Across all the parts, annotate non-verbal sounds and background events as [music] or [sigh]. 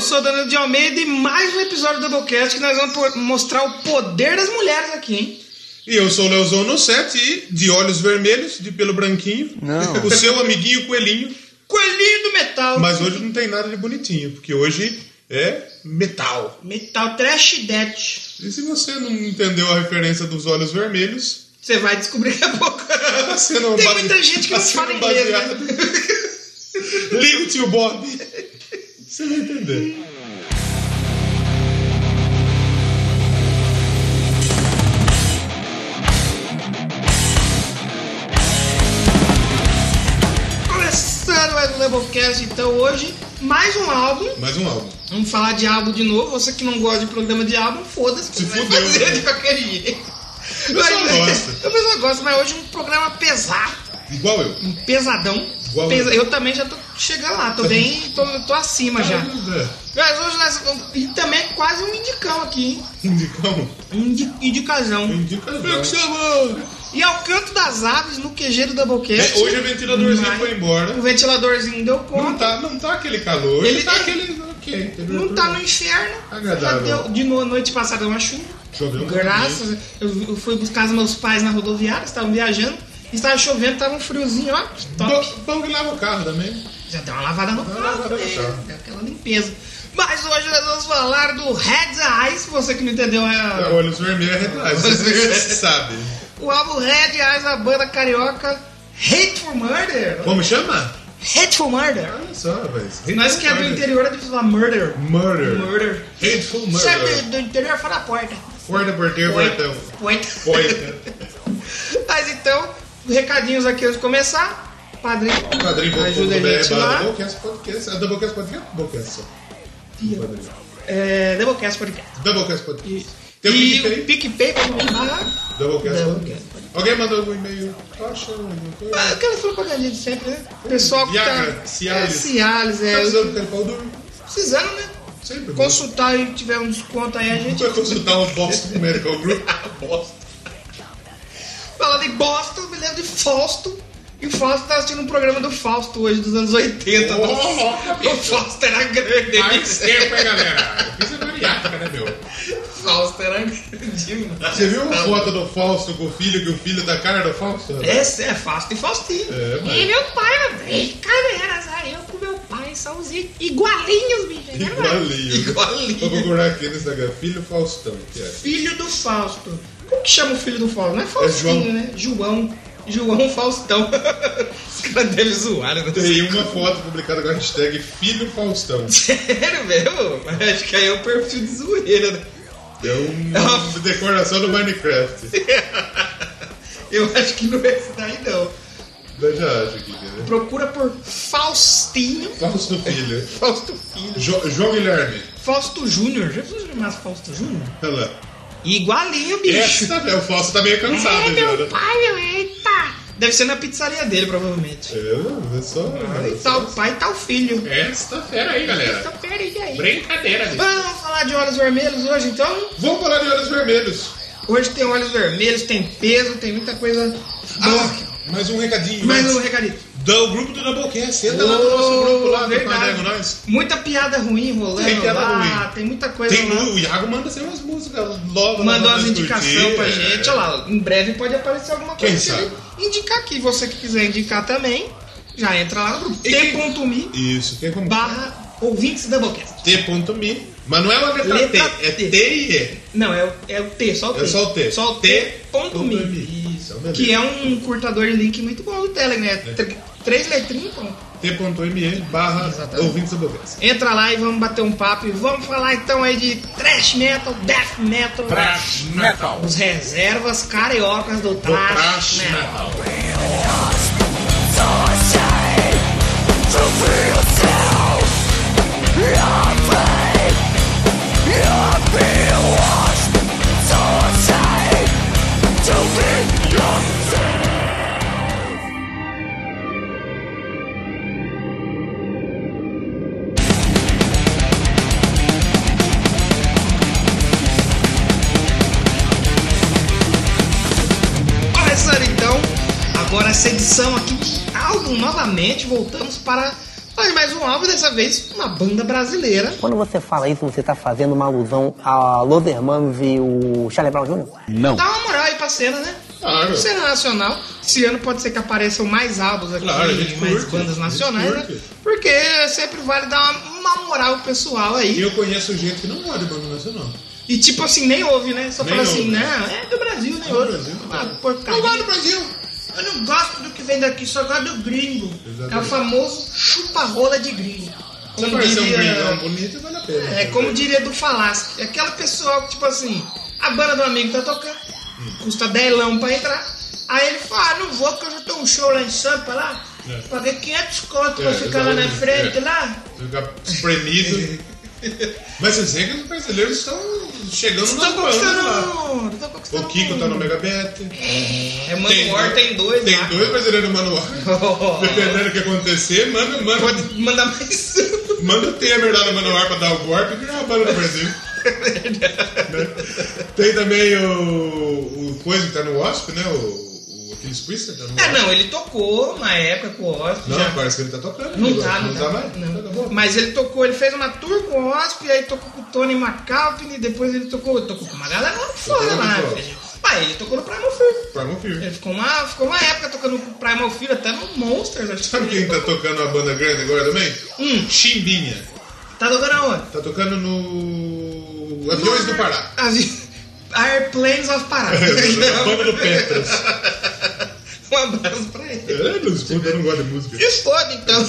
Eu sou o Danilo de Almeida e mais um episódio do Doublecast que nós vamos mostrar o poder das mulheres aqui, hein? E eu sou o Leozão no set e de olhos vermelhos, de pelo branquinho. Não. O seu amiguinho coelhinho. Coelhinho do metal. Mas hoje não tem nada de bonitinho, porque hoje é metal. Metal trash death. E se você não entendeu a referência dos olhos vermelhos, Você vai descobrir daqui a pouco. [laughs] você não Tem base- muita gente que não fala inglês, né? [laughs] Liga o tio Bob. Você vai entender. Começando mais um Doublecast, então hoje, mais um álbum. Mais um álbum. Vamos falar de álbum de novo. Você que não gosta de programa de álbum, foda-se. Se fudeu, fazer né? de qualquer jeito. O pessoal gosta. O pessoal [laughs] gosta, mas hoje um programa pesado. Igual eu. Um pesadão. Igual Pesa- eu. também já tô chegando lá, tô bem. tô, tô acima já. É. Mas hoje nós vamos. E também é quase um indicão aqui, hein? Indicamos. Um indi- indicazão. Indica Como é que chama? E ao canto das aves, no QG do Doublecast. É, hoje o ventiladorzinho Mas- foi embora. O ventiladorzinho deu Não conta. tá, não tá aquele calor. Ele- Ele tá ele- aquele. Ok. Não tá no inferno. Agradável. Já deu, de no, noite passada deu uma chuva. Choveu Graças. Eu, eu fui buscar os meus pais na rodoviária, estavam viajando. Estava chovendo, tava um friozinho, ó. Top. Bom, que lava o carro também. Já deu uma lavada no Deu carro, lavada no né? carro. Deu aquela limpeza. Mas hoje nós vamos falar do Red Eyes, você que não entendeu é Olhos vermelhos é retrás. Você [laughs] sabe. o álbum Red Eyes da banda carioca Hateful Murder. Como chama? Hateful Murder. Olha só, rapaz. Nós que é do interior, é difícil falar murder. Murder. Murder. Hateful Você é murder. do, do interior, fala a porta. Porta, porteiro, portão. Poita. Poita. [laughs] Mas então, recadinhos aqui antes de começar. Padrinho, Padrinho.com.br ajuda a gente lá. Doublecast Podcast. É Doublecast Podcast? Doublecast. Padrinho. É, Doublecast Podcast. Doublecast Podcast. E, Tem o e o PicPay barra. Doublecast Podcast. Alguém mandou algum e-mail? Achando alguma coisa? Ah, Aquela propaganda de sempre, né? Pessoal que tá. Cialis. É, Cialis, é. Tá precisando do pau duro? Precisando, né? Sempre. Consultar e tiver um desconto aí, a gente. Vai consultar o Boston Medical Group. [laughs] Boston. Falando em Boston, me lembro de Fausto. E o Fausto tá assistindo um programa do Fausto hoje, dos anos 80. Oh, o Fausto era grande. Mais tempo, hein, galera? Isso é bariátrica, né, meu? Fausto era demais. Você viu a foto do Fausto com o filho, que o filho tá cara do Fausto? Esse é Fausto e Faustinho. É, mas- E meu pai, brincadeiras, aí eu com meu pai somos i- igualinhos, bicho. né, mano? Igualinho. Igualinho. Vou procurar aqui no Instagram. Filho Faustão. Que é. Filho do Fausto. Como que chama o filho do Fausto? Não é Faustinho, João. né? João. João Faustão. [laughs] Os caras devem zoar, né? Tem uma foto publicada com a hashtag Filho Faustão. [laughs] Sério mesmo? Acho que aí é o perfil de zoeira, né? É uma decoração do Minecraft. [laughs] Eu acho que não é esse daí, não. Eu já acho aqui, né? Procura por Faustinho. Fausto Filho. Fausto Filho. Jo João Guilherme. Fausto Júnior. Já precisa chamar Fausto Júnior? Olha lá. Igualinho, bicho. Esse tá, o Fausto tá meio cansado É, meu né? pai, meu, eita. Deve ser na pizzaria dele, provavelmente. É, é só. Aí tá o pai e tá o filho. Essa tá fera aí, galera. Então, peraí aí. Brincadeira, bicho. Vamos falar de olhos vermelhos hoje, então? Vamos falar de olhos vermelhos. Hoje tem olhos vermelhos, tem peso, tem muita coisa boa. Ah, mais um recadinho. Mais antes. um recadinho. Do grupo do Doublecast. Entra lá no nosso grupo lá verdade. Panego Nós. Muita piada ruim rolando Tem piada lá, ruim. tem muita coisa Tem, lá. o Iago manda ser umas músicas logo. Mandou as indicações pra é. gente. Olha lá, em breve pode aparecer alguma coisa Quem que ele indicar aqui. Você que quiser indicar também, já entra lá no grupo. T.me Isso, que é como barra ouvintes Doublecast. T.me. Mas não é uma letra, Letra T, é T. T e E. Não, é, o- é o T, só o T. É só o T. Só o T.me. Então, beleza. Que é um curtador de link muito bom do Telegram, né? Tr- Três letrinhas, pronto. T.me barra Exatamente. ouvintes do Doublecast. Entra lá e vamos bater um papo e vamos falar então aí de thrash metal, death metal, Trash Metal. os reservas cariocas do thrash, Trash metal. Metal. Essa edição aqui de álbum novamente, voltamos para mais um álbum, dessa vez uma banda brasileira. Quando você fala isso, você tá fazendo uma alusão a Los Hermanos e o Charlie Brown Jr.? Não. Dá uma moral aí pra cena, né? Claro. Cena nacional. Esse ano pode ser que apareçam mais álbuns aqui, Claro, mais curte, bandas nacionais, né? Porque sempre vale dar uma, uma moral pessoal E aí. eu conheço gente que não gosta de banda nacional. E tipo assim, nem ouve, né? Só Nem fala assim, ouve. né? É do Brasil, nem É do ouve. Brasil. Ah, Não gosta do Brasil. Eu não gosto do que vem daqui, só gosto do gringo. Exatamente. É o famoso chupa-rola de gringo. Como aparecer um diria- gringão bonito, vale a pena. É como diria do Falasque. Aquela pessoa que, tipo assim, a banda do amigo tá tocando, custa 10 lão pra entrar. Aí ele fala, ah, não vou, porque eu já tenho um show lá em Sampa lá. É. Paguei 500 conto pra É, ficar lá na frente é. lá. Ficar espremido. [laughs] Mas você vê que os brasileiros estão chegando bandas lá. conquistando. Conquistando. O Kiko tá no Megabet. É, Manuor tem dois Tem lá. dois brasileiros no manual. Dependendo do que acontecer, manda, manda, Pode mandar mais um. [laughs] manda o Temer lá no manual pra dar o golpe e virar uma banda do Brasil. [laughs] Né? Tem também o, o coisa que tá no Wasp, né? O, o Aquiles Priester tá no É, não, ele tocou na época com o Osp. Não, já... parece que ele tá tocando. Não agora. tá, não, tá. mais? não. Tá bom. Mas ele tocou, ele fez uma tour com o Osp, aí tocou com o Tony McAlpine, depois ele tocou, tocou com uma galera lá fora lá. filho. Mas ele tocou no Primal Fear. Primal Fear. Ele ficou uma, ficou uma época tocando com o Primal Fear, até no Monsters. Acho Sabe que quem tá tocou. tocando uma banda grande agora também? Hum. Chimbinha. Tá tocando aonde? Tá tocando no Aviões do Pará. As- Airplanes of Pará. [laughs] a banda do [laughs] Petras. Um abraço pra ele. É, não escuta, eu não gosto de música. E foda então.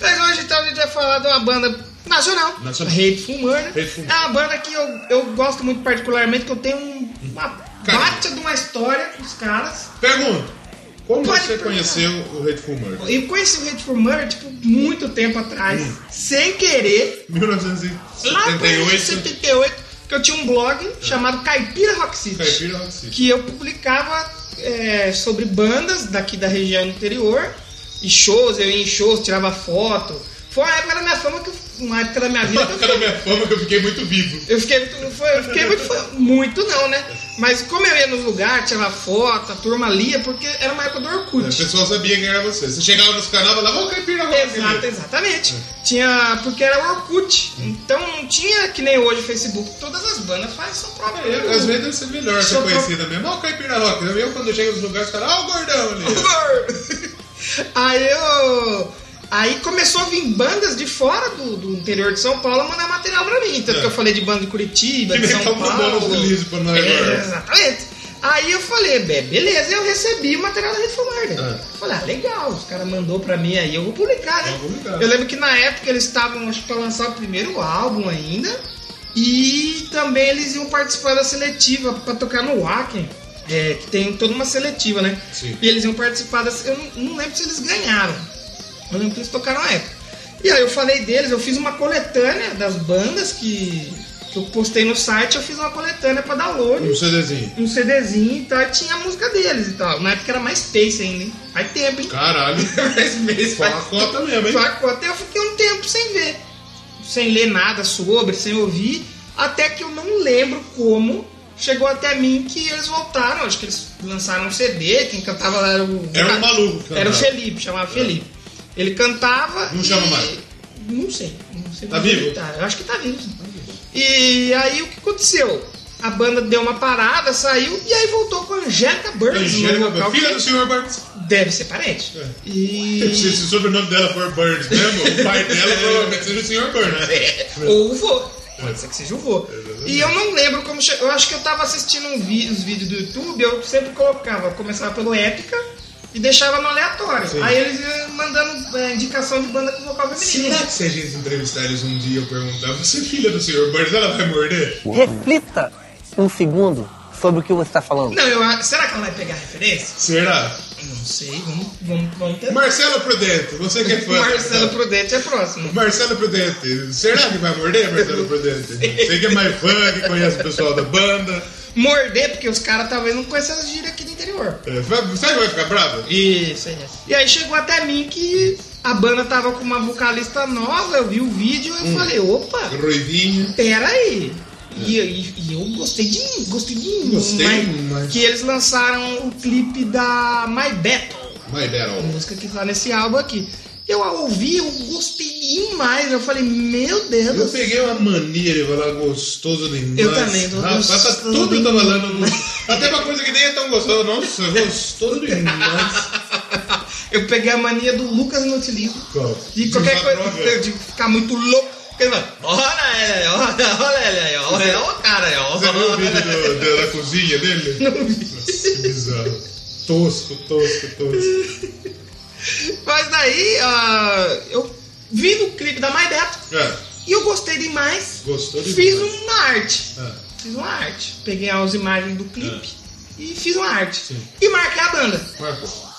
Mas hoje então a gente vai falar de uma banda nacional, Nacional. Hateful Murder. Hateful É uma banda que eu, eu gosto muito particularmente, que eu tenho um- uma Cara. bate de uma história com os caras. Pergunta. Como Pode você conheceu o Hateful Murder? Eu conheci o Hateful Murder, tipo, muito tempo atrás, Hum. sem querer, lá por 1978. 78, que eu tinha um blog chamado Caipira Rock City. Caipira Rock City. que eu publicava é, sobre bandas daqui da região interior e shows, eu ia em shows, tirava foto. Foi uma época da minha fama que eu- uma época da minha vida [laughs] eu Época da minha fama que eu fiquei muito vivo. eu fiquei muito, foi, eu fiquei muito, muito não, né? Mas como eu ia nos lugares, tirava foto, a turma lia, porque era uma época do O Orkut. pessoal sabia quem era você. Você chegava nos canais e falava, ô Caipira Exato, exatamente. Tinha, porque era o Orkut. Então não tinha que nem hoje o Facebook, todas as bandas fazem seu próprio. É, Às vezes deve ser melhor ser conhecida mesmo. Ó, o Caipira Rock. Eu quando chego nos lugares, caras, ó, o gordão ali. [laughs] Aí eu. Aí começou a vir bandas de fora do, do interior de São Paulo mandar material pra mim. Tanto É. que eu falei de banda de Curitiba, Que de São tá Paulo. releases pra nós É, agora. exatamente. Aí eu falei, "Be- beleza, eu recebi o material da Reformar. É. Né? Falei, ah, legal, os caras mandou pra mim aí, eu vou publicar, né? Vou publicar. Eu lembro que na época eles estavam, acho que pra lançar o primeiro álbum ainda. E também eles iam participar da seletiva pra tocar no Wacken. É, que tem toda uma seletiva, né? Sim. E eles iam participar das. Eu não, não lembro se eles ganharam. Eu lembro que eles tocaram na época. E aí eu falei deles, eu fiz uma coletânea das bandas que, que eu postei no site, eu fiz uma coletânea pra download Um CDzinho. um CDzinho e tal, e tinha a música deles e tal. Na época era mais Space ainda, hein? Faz tempo, hein? Caralho. [laughs] MySpace Só a cota mesmo, hein? A cota. Eu fiquei um tempo sem ver, sem ler nada sobre, sem ouvir, até que eu não lembro como chegou até mim que eles voltaram. Acho que eles lançaram um CD, quem cantava lá era o. Era um maluco que Era o. Felipe, chamava Felipe. Ele cantava. Não e- chama mais? Não sei. Não sei Tá vivo? Tá. Eu acho que tá vivo. sim. E aí o que aconteceu? A banda deu uma parada, saiu e aí voltou com a Angélica Burns Angélica, vocal. filha que do Sr. Burns. Deve ser parente. É. E. [laughs] Se, se o sobrenome dela for Burns mesmo, o pai dela provavelmente seja o Sr. Burns. É, ou o vô. Pode ser que seja o vô. E eu não lembro como. Eu acho que eu tava assistindo um vi- os vídeos do YouTube, eu sempre colocava, começava pelo Épica e deixava no aleatório. Sim. Aí eles iam mandando é, indicação de banda com vocal feminino. Será que se a gente entrevistar eles um dia e eu perguntar, você é filha do Sr. Burns, ela vai morder? Reflita um segundo sobre o que você está falando. Não, eu, será que ela vai pegar referência? Será? Não sei, vamos, vamos, vamos tentar. Marcelo Prudente, você que é fã. Marcelo Prudente é próximo. Marcelo Prudente, será que vai morder, Marcelo Prudente? [laughs] Você que é mais fã, que conhece o pessoal da banda. Morder, porque os caras talvez não conheçam as gírias aqui do interior. É, Sabe que vai ficar bravo? Isso, é. E aí chegou até mim que a banda tava com uma vocalista nova, eu vi o vídeo e eu falei, opa, Ruivinho. pera aí. E, e- e eu gostei de mim, gostei de mim. Gostei, mas- mas- Que eles lançaram o clipe da My Battle, My a Battle. música que tá nesse álbum aqui. Eu a ouvi, eu gostei demais. Eu falei, meu Deus. Eu peguei uma mania de falar gostoso demais. Eu também, tô Rapaz, tá gostoso tudo eu demais. falando. Até uma coisa que nem é tão gostosa. Nossa, gostoso demais. Eu peguei a mania do Lucas. Qual? De qualquer coisa, de ficar muito louco. Porque ele fala, olha ele aí, olha, olha ele aí, olha, olha o cara aí, Você viu o olha. vídeo do- da cozinha dele? Não vi. Nossa, que bizarro. Tosco, tosco, tosco. Mas daí, ah, eu vi no clipe da My Beto É, e eu gostei demais. gostou demais. Fiz uma arte. É. Fiz uma arte. Peguei as imagens do clipe e fiz uma arte. Sim. E marquei a banda.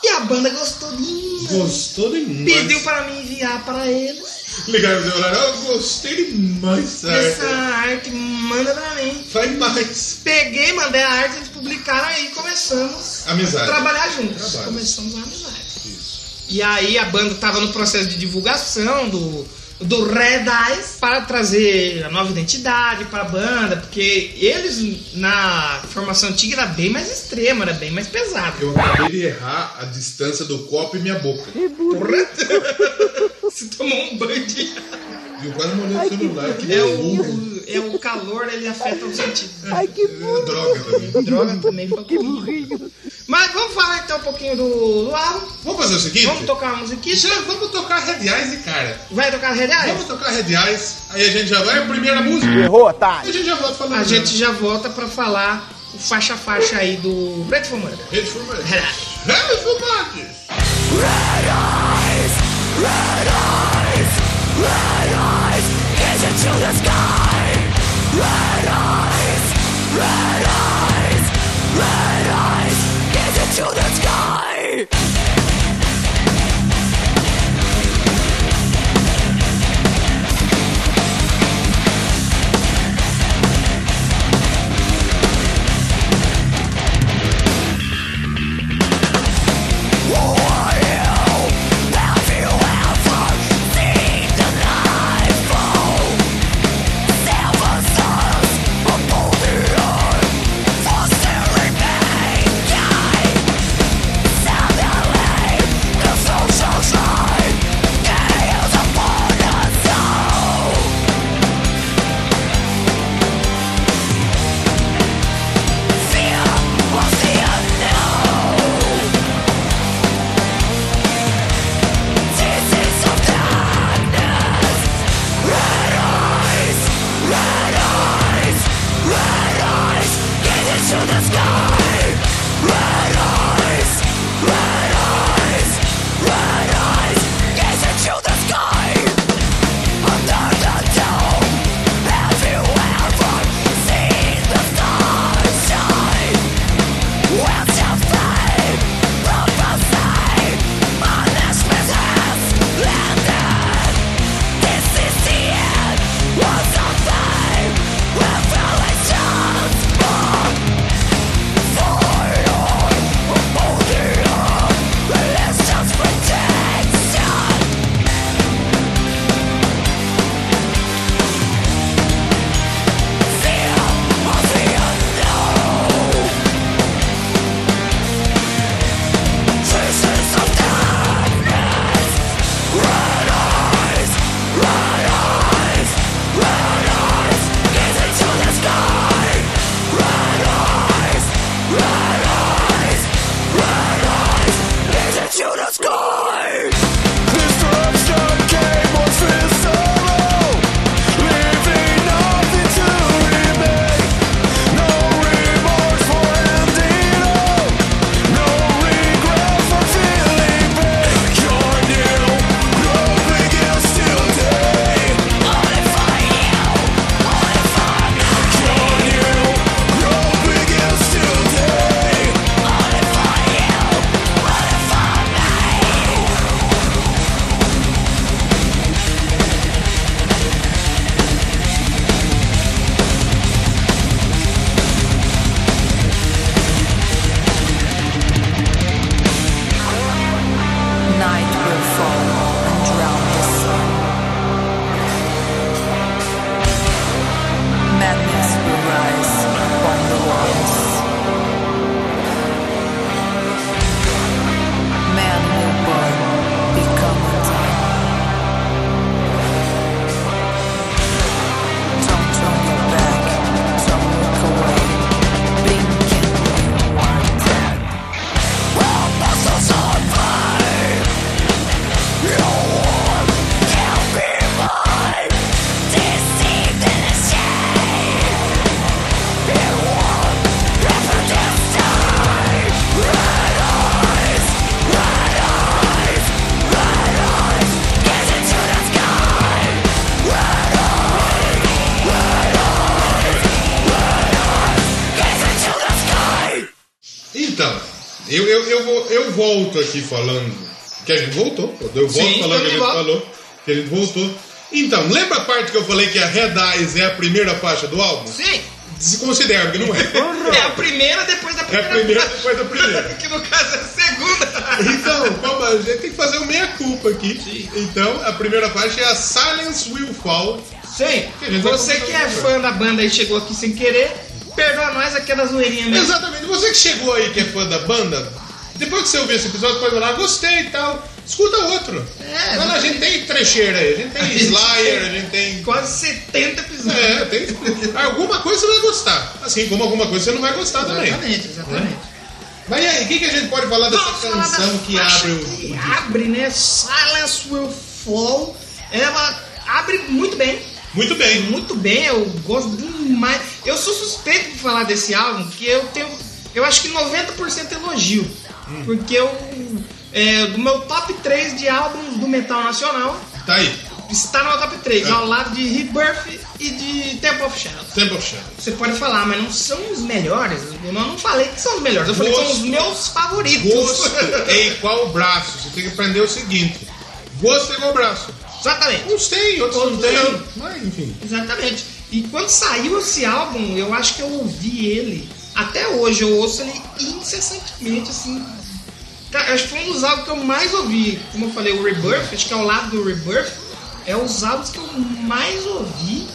E a banda gostou demais. Gostou demais. Pediu para mim enviar para eles Ligaram no celular. Eu gostei demais dessa essa arte. arte, manda pra mim. Faz mais. Peguei, mandei a arte, eles publicaram aí e começamos Amizade. a trabalhar juntos. Trabalho. Começamos a amizade. E aí a banda tava no processo de divulgação do, do Red Eyes para trazer a nova identidade para a banda, porque eles na formação antiga era bem mais extrema, era bem mais pesado. Eu acabei de errar a distância do copo e minha boca. Porra! [laughs] Você tomou um banho de... Eu quase molhei o celular. Que É burro. o, é o calor, ele afeta os sentidos. Ai, que É droga também. [laughs] Droga também pra comigo. Mas vamos falar então um pouquinho do, do álbum. Vamos fazer o seguinte? Vamos tocar uma musiquinha. Já vamos tocar Red Eyes de cara. Vai tocar Red Eyes? Vamos tocar Red Eyes. Aí a gente já vai a primeira música. Errou, E otário. a gente já volta falando. A gente já volta pra falar o faixa-faixa aí do Red for Murder. Rede Formalha. Red Eyes. to the sky. Red eyes, red eyes, red eyes. Into the sky. Aqui falando que a gente voltou. Eu volto Sim, falando que a gente volta. falou, que a gente voltou. Então, lembra a parte que eu falei que a Red Eyes é a primeira faixa do álbum? Sim. Se considera, porque não é. [laughs] É a primeira depois da É a primeira. primeira depois da primeira. [laughs] que no caso é a segunda. Então, como a gente tem que fazer o meia-culpa aqui. Então, a primeira faixa é a Silence Will Fall. Sim. Que Você que é fã da banda e chegou aqui sem querer, perdoa nós aquela zoeirinha mesmo. Exatamente. Você que chegou aí, que é fã da banda, depois que você ouvir esse episódio, pode falar, gostei e tal. Escuta outro. É, Mas a gente tem trecheira aí, a gente tem Slayer, a gente tem. Quase 70 episódios. É, tem. [laughs] Alguma coisa você vai gostar. Assim como alguma coisa você não vai gostar também. Exatamente, exatamente. Mas e aí, o que, que a gente pode falar dessa falar canção da que abre o. que abre, né? Silence Will Fall. Ela abre muito bem. Muito bem. Muito bem, eu gosto demais. Eu sou suspeito de falar desse álbum, porque eu tenho. Eu acho que 90% elogio. Porque eu. É, do meu top 3 de álbuns do metal nacional, Tá aí. está no meu top 3, É. ao lado de Rebirth e de Temple of Shadows. Temple of Shadows. Você pode falar, mas não são os melhores. Eu não falei que são os melhores, eu falei que são os meus favoritos. Gosto é igual braço. Você tem que aprender o seguinte: gosto é igual braço. Exatamente. Uns tem, outros não tem. Mas, enfim. Exatamente. E quando saiu esse álbum, eu acho que eu ouvi ele. Até hoje eu ouço ele incessantemente, assim. Cara, acho que foi um dos álbuns que eu mais ouvi. Como eu falei, o Rebirth, acho que ao lado do Rebirth, é os álbuns que eu mais ouvi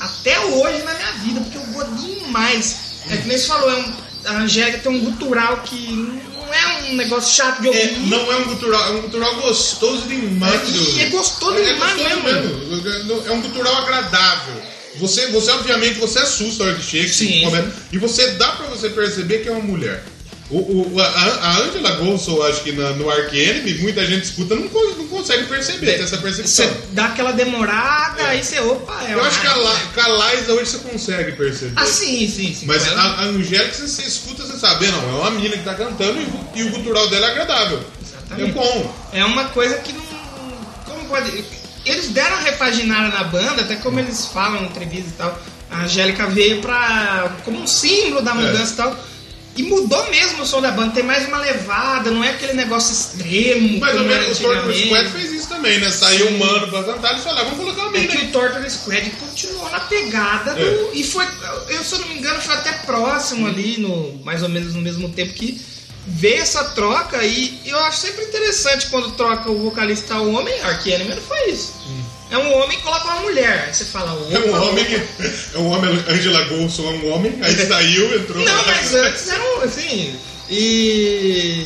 até hoje na minha vida, porque eu gosto demais. É que nem você falou, é um, a Angélica tem um gutural que não é um negócio chato de ouvir. É, não é um gutural, é um gutural gostoso demais. E é gostoso demais gostoso mesmo. É um gutural agradável. Você, você obviamente, você assusta a hora que chega. Sim. e você dá pra você perceber que é uma mulher. O, o, a, Angela Golson, acho que na- no Ark Enemy, muita gente escuta, não, não consegue perceber, tem essa percepção. Você dá aquela demorada, aí você, opa, é Eu acho que a, com a Liza hoje você consegue perceber. Ah, sim, sim, sim. Mas Com a, a Angélica, você, você escuta, você sabe, não, é uma mina que tá cantando e, o- e o gutural dela é agradável. Exatamente. É bom. É uma coisa que não. Como pode. Eles deram uma repaginada na banda, até como eles falam em entrevista e tal. A Angélica veio pra. como um símbolo da mudança e tal. E mudou mesmo o som da banda, tem mais uma levada, não é aquele negócio extremo. Mais ou menos o Torture. Squad fez isso também, né? Saiu um mano pra cantar, eles falaram, vamos colocar uma É mina que aí. o Torture Squad continuou na pegada do. É. E foi, eu se eu não me engano, foi até próximo ali, no, mais ou menos no mesmo tempo que veio essa troca. E eu acho sempre interessante quando troca o vocalista ao homem. Enemy não foi isso. É um homem que coloca uma mulher. Aí você fala, opa, É um homem, é um homem, Angela Golson é um homem, aí [laughs] saiu, entrou. Não, mas antes era um, assim. E.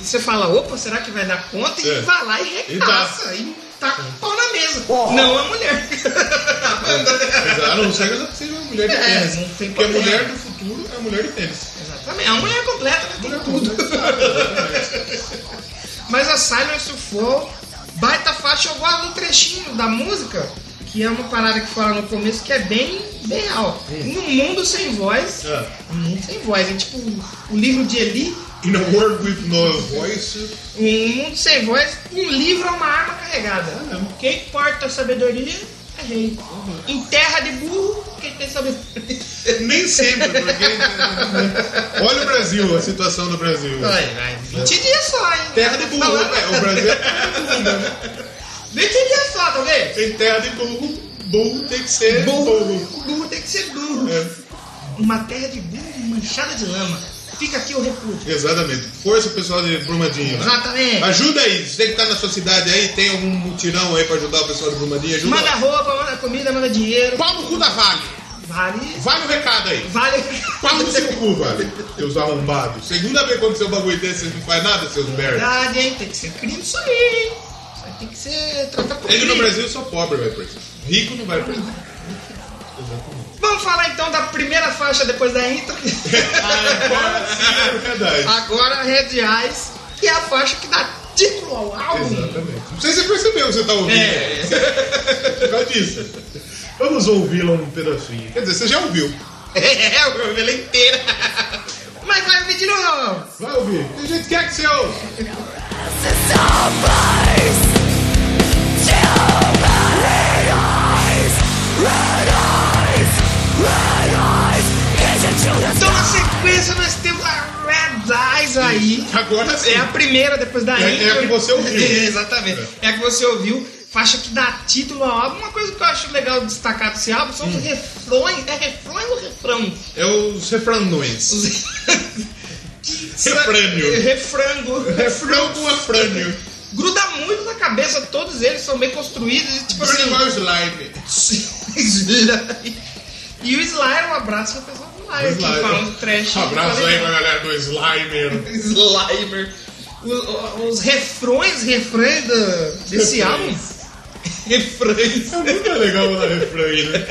e você fala, opa, será que vai dar conta? E É. vai lá e recaça. E tá com o pau na mesa. Não a mulher. [laughs] a banda. A não ser que seja uma mulher de É, tênis. não tem Porque a mulher do futuro é a mulher de tênis. Exatamente. É uma mulher completa, né? Tem tudo. [laughs] Mas a Silence Fall, baita faixa, eu gosto do trechinho da música, que é uma parada que fala no começo que é bem, bem real. Num mundo sem voz, É. um mundo sem voz, é tipo o livro de Eli, In a world with no voice. um mundo sem voz, um livro é uma arma carregada. Quem porta a sabedoria rei. Em terra de burro, quem tem sabedoria. [laughs] Nem sempre, porque. Olha o Brasil, a situação do Brasil. Vai, vai. 20 dias só, hein? Terra de burro, Falando- é, o Brasil é terra de burro, né? 20 dias só, tá vendo? Tem terra de burro, burro tem que ser burro. Burro. Burro tem que ser burro. É, Uma terra de burro manchada de lama. Fica aqui o repúdio. exatamente. Força pessoal de Brumadinho. né? Exatamente. Ajuda aí, você que tá na sua cidade aí, tem algum mutirão aí pra ajudar o pessoal de Brumadinho? Ajuda Manda roupa, manda comida, manda dinheiro. Pau no cu da Vale. Vale. Vale o recado aí. Vale. Pau no seu cu, Vale. Seus arrombados. Segunda vez que aconteceu um bagulho desse, vocês não faz nada, seus merda. Verdade, hein? Tem que ser crime isso aí, hein? Isso aí tem que ser tratado por Ele no. Brasil só pobre vai preso. Rico não vai preso. Vamos falar então da primeira faixa depois da intro. Agora [laughs] sim é verdade. Agora, Red Eyes, que é a faixa que dá título ao álbum. Exatamente. Não sei se você percebeu que você tá ouvindo. É. [laughs] Por causa disso. Vamos ouvi-la um pedacinho. Quer dizer, você já ouviu. [laughs] É, eu ouvi ela inteira. Mas vai ouvir de novo. Vai ouvir. Tem gente que quer que você ouça. Então, na sequência sequência nós temos a Red Eyes aí. Agora sim. É a primeira depois da É- é a que você ouviu. [laughs] Exatamente. É. a que você ouviu. Faixa que dá título ao álbum. Uma coisa que eu acho legal destacar desse álbum são Hum. os refrões. É refrões ou refrão? É os refranões. Os... [laughs] [laughs] Refrânio. Refrango. Refrão com afrânio. Gruda muito na cabeça, todos eles são bem construídos e tipo Bruno assim. slime. Sly. e o Slayer, um abraço pra pessoa do falando trash. Um abraço aí pra galera do Slimer. [laughs] Slimer. Os, os refrões, refrões da- desse Refrões. álbum. refrões. É muito legal refrão aí, né?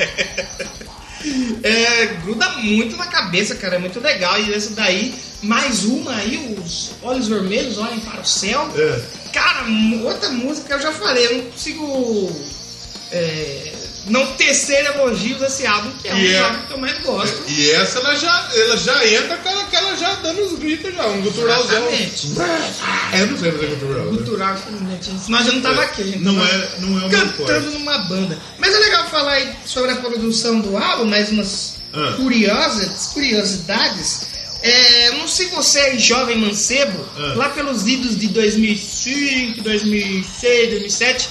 É, gruda muito na cabeça, cara, é muito legal. E esse daí, mais uma aí, os Olhos Vermelhos Olhem para o Céu. É. Cara, outra música eu já falei, eu não consigo é, não tecer elogios desse álbum, que é um E dos é- álbuns que eu mais gosto. E essa ela já, ela já entra com ela, com ela já dando os gritos já, um guturalzão. É, eu não sei fazer gutural. né? Cultural, infelizmente. Nós já não tava aqui, a gente Não tava é, não é forte. cantando numa banda. Mas é legal falar aí sobre a produção do álbum, mais umas Ah. curiosas, curiosidades. É, não sei se você é jovem mancebo, Ah. lá pelos idos de 2005, 2006, 2007,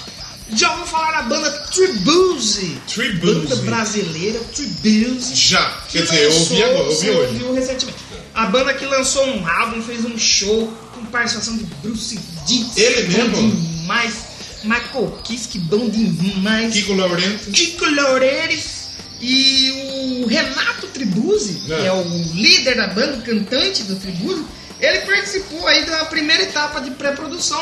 já ouviu falar da banda Tribuse? Tribuse. Banda brasileira, Tribuse. Já. que Quer dizer, eu ouvi agora, eu ouvi hoje. ouviu recentemente. A banda que lançou um álbum, fez um show com participação de Bruce Dickinson. Ele bom mesmo? demais. Michael Kiske, bom demais. Kiko Laurento. Kiko Loureires e o Renato Tribuzzi, É. que é o líder da banda, o cantante do Tribuzzi, ele participou aí da primeira etapa de pré-produção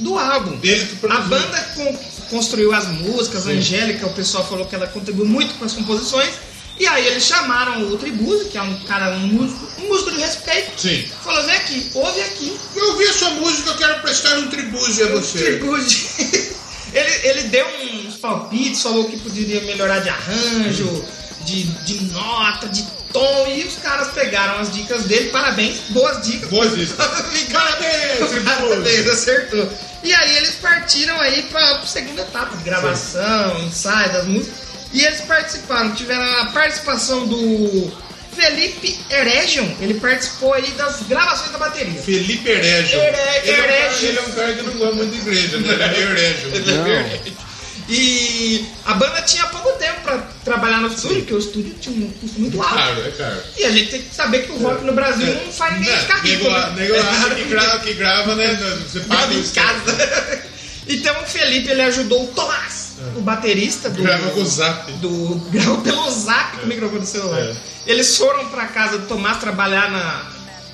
do álbum. Que A banda con- construiu as músicas, a Sim. Angélica, o pessoal falou que ela contribuiu muito com as composições. E aí eles chamaram o Tribuzzi, que é um cara, um músico, um músico de respeito. Sim. Falou, vem aqui, ouve aqui. Eu ouvi a sua música, eu quero prestar um tribúzio a você. Tribuzzi. [laughs] ele, ele deu uns palpites, falou que poderia melhorar de arranjo, de, de nota, de tom, e os caras pegaram as dicas dele, parabéns, boas dicas. Boas dicas. [laughs] Parabéns, parabéns, acertou. E aí eles partiram aí pra segunda etapa de gravação, ensaio das músicas. E eles participaram, tiveram a participação do Felipe Eregion, ele participou aí das gravações da bateria. Felipe Herégio. Here- ele, é um cara, ele é um cara que não gosta muito de igreja, né? Ele é Herégio. E a banda tinha pouco tempo pra trabalhar no estúdio, porque o estúdio tinha um custo muito alto. Claro, é caro. E a gente tem que saber que o rock no Brasil não faz ninguém Né? ficar rico. Nego né? nego que grava, [laughs] que grava, né? Você paga Grava em casa. [laughs] Então o Felipe ele ajudou o Tomás, o baterista do. Grava com o Zap. Do, gravou pelo zap com o microfone do celular. É. Eles foram pra casa do Tomás trabalhar na,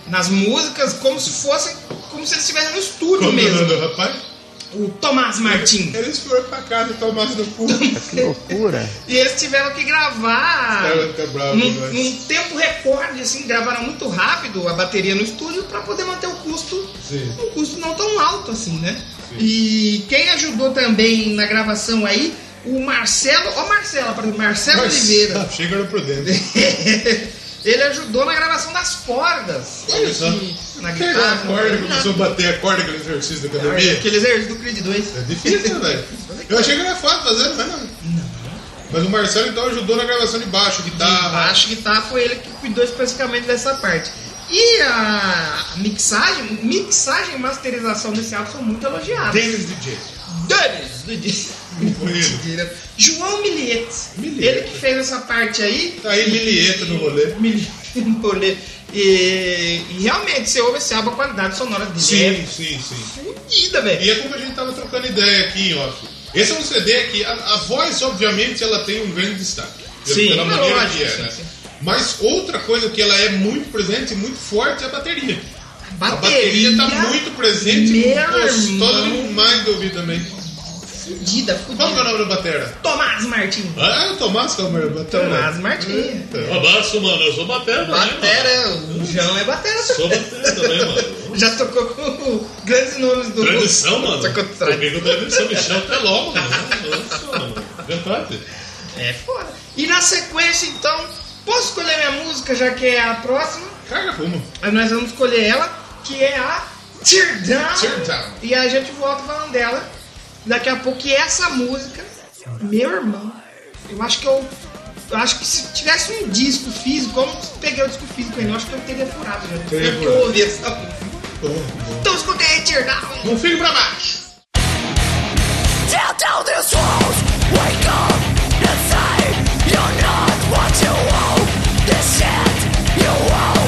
nas músicas como se fossem. Como se eles estivessem no estúdio Como é mesmo. do rapaz? O Tomás Martins. Eles foram pra casa tomar no cu. [laughs] Que loucura. E eles tiveram que gravar num, mas- num tempo recorde, assim, gravaram muito rápido a bateria no estúdio para poder manter o custo, Sim. um custo não tão alto assim, né? E quem ajudou também na gravação aí, o Marcelo, ó Marcelo, Marcelo Mas- Oliveira. [laughs] Chega no prudente. [laughs] Ele ajudou na gravação das cordas. Olha só. Na guitarra. a corda, começou a bater a corda aquele exercício da academia. Aquele exercício do Creed 2. É difícil, né, velho? Eu achei que era fácil fazer, mas não. Mas o Marcelo então ajudou na gravação de baixo, guitarra. Acho que tá, foi ele que cuidou especificamente dessa parte. E a mixagem, mixagem e masterização desse álbum são muito elogiadas. Denis DJ. Denis, Denis. João. Miliete. Ele que fez essa parte aí. Tá aí Lilieta no rolê. Miliete no rolê. E, e realmente, você ouve esse álbum, a qualidade sonora dele Sim, é sim, sim. fodida, velho. E é como a gente tava trocando ideia aqui off. Esse é um CD que a, a voz, obviamente, ela tem um grande destaque. Sim, pela maneira lógico, que é, sim, né? sim. Mas outra coisa que ela é muito presente e muito forte é a bateria. A Bateria, bateria tá muito presente, meu gostosa demais de ouvir também. Fudida, Qual que é o fudida. nome da batera? Tomás Martins. Ah, é o Tomás que é o nome da batera. Tomás Martins. É. Abraço, mano. Eu sou batera também, Batera, o João é batera Sou também. batera também, mano. [laughs] Já tocou com grandes nomes do Tradição, mano. Tocou. Comigo tradição, Michel Teló, mano. Nossa, mano. Verdade. É foda. E na sequência, então, posso escolher minha música, já que é a próxima? Carga fuma. Aí nós vamos escolher ela, que é a Tear Down. Tear Down. E a gente volta falando dela daqui a pouco. E essa música, meu irmão, eu acho que eu Eu acho que se tivesse um disco físico, como eu peguei o disco físico ainda, eu acho que eu teria furado já. Teria Eu furado. ouvi essa música. Bom, bom. Então escutei aí, Tear Down. Um filho pra baixo. Tear down these walls, wake up inside. You're not what you owe. This shit you owe.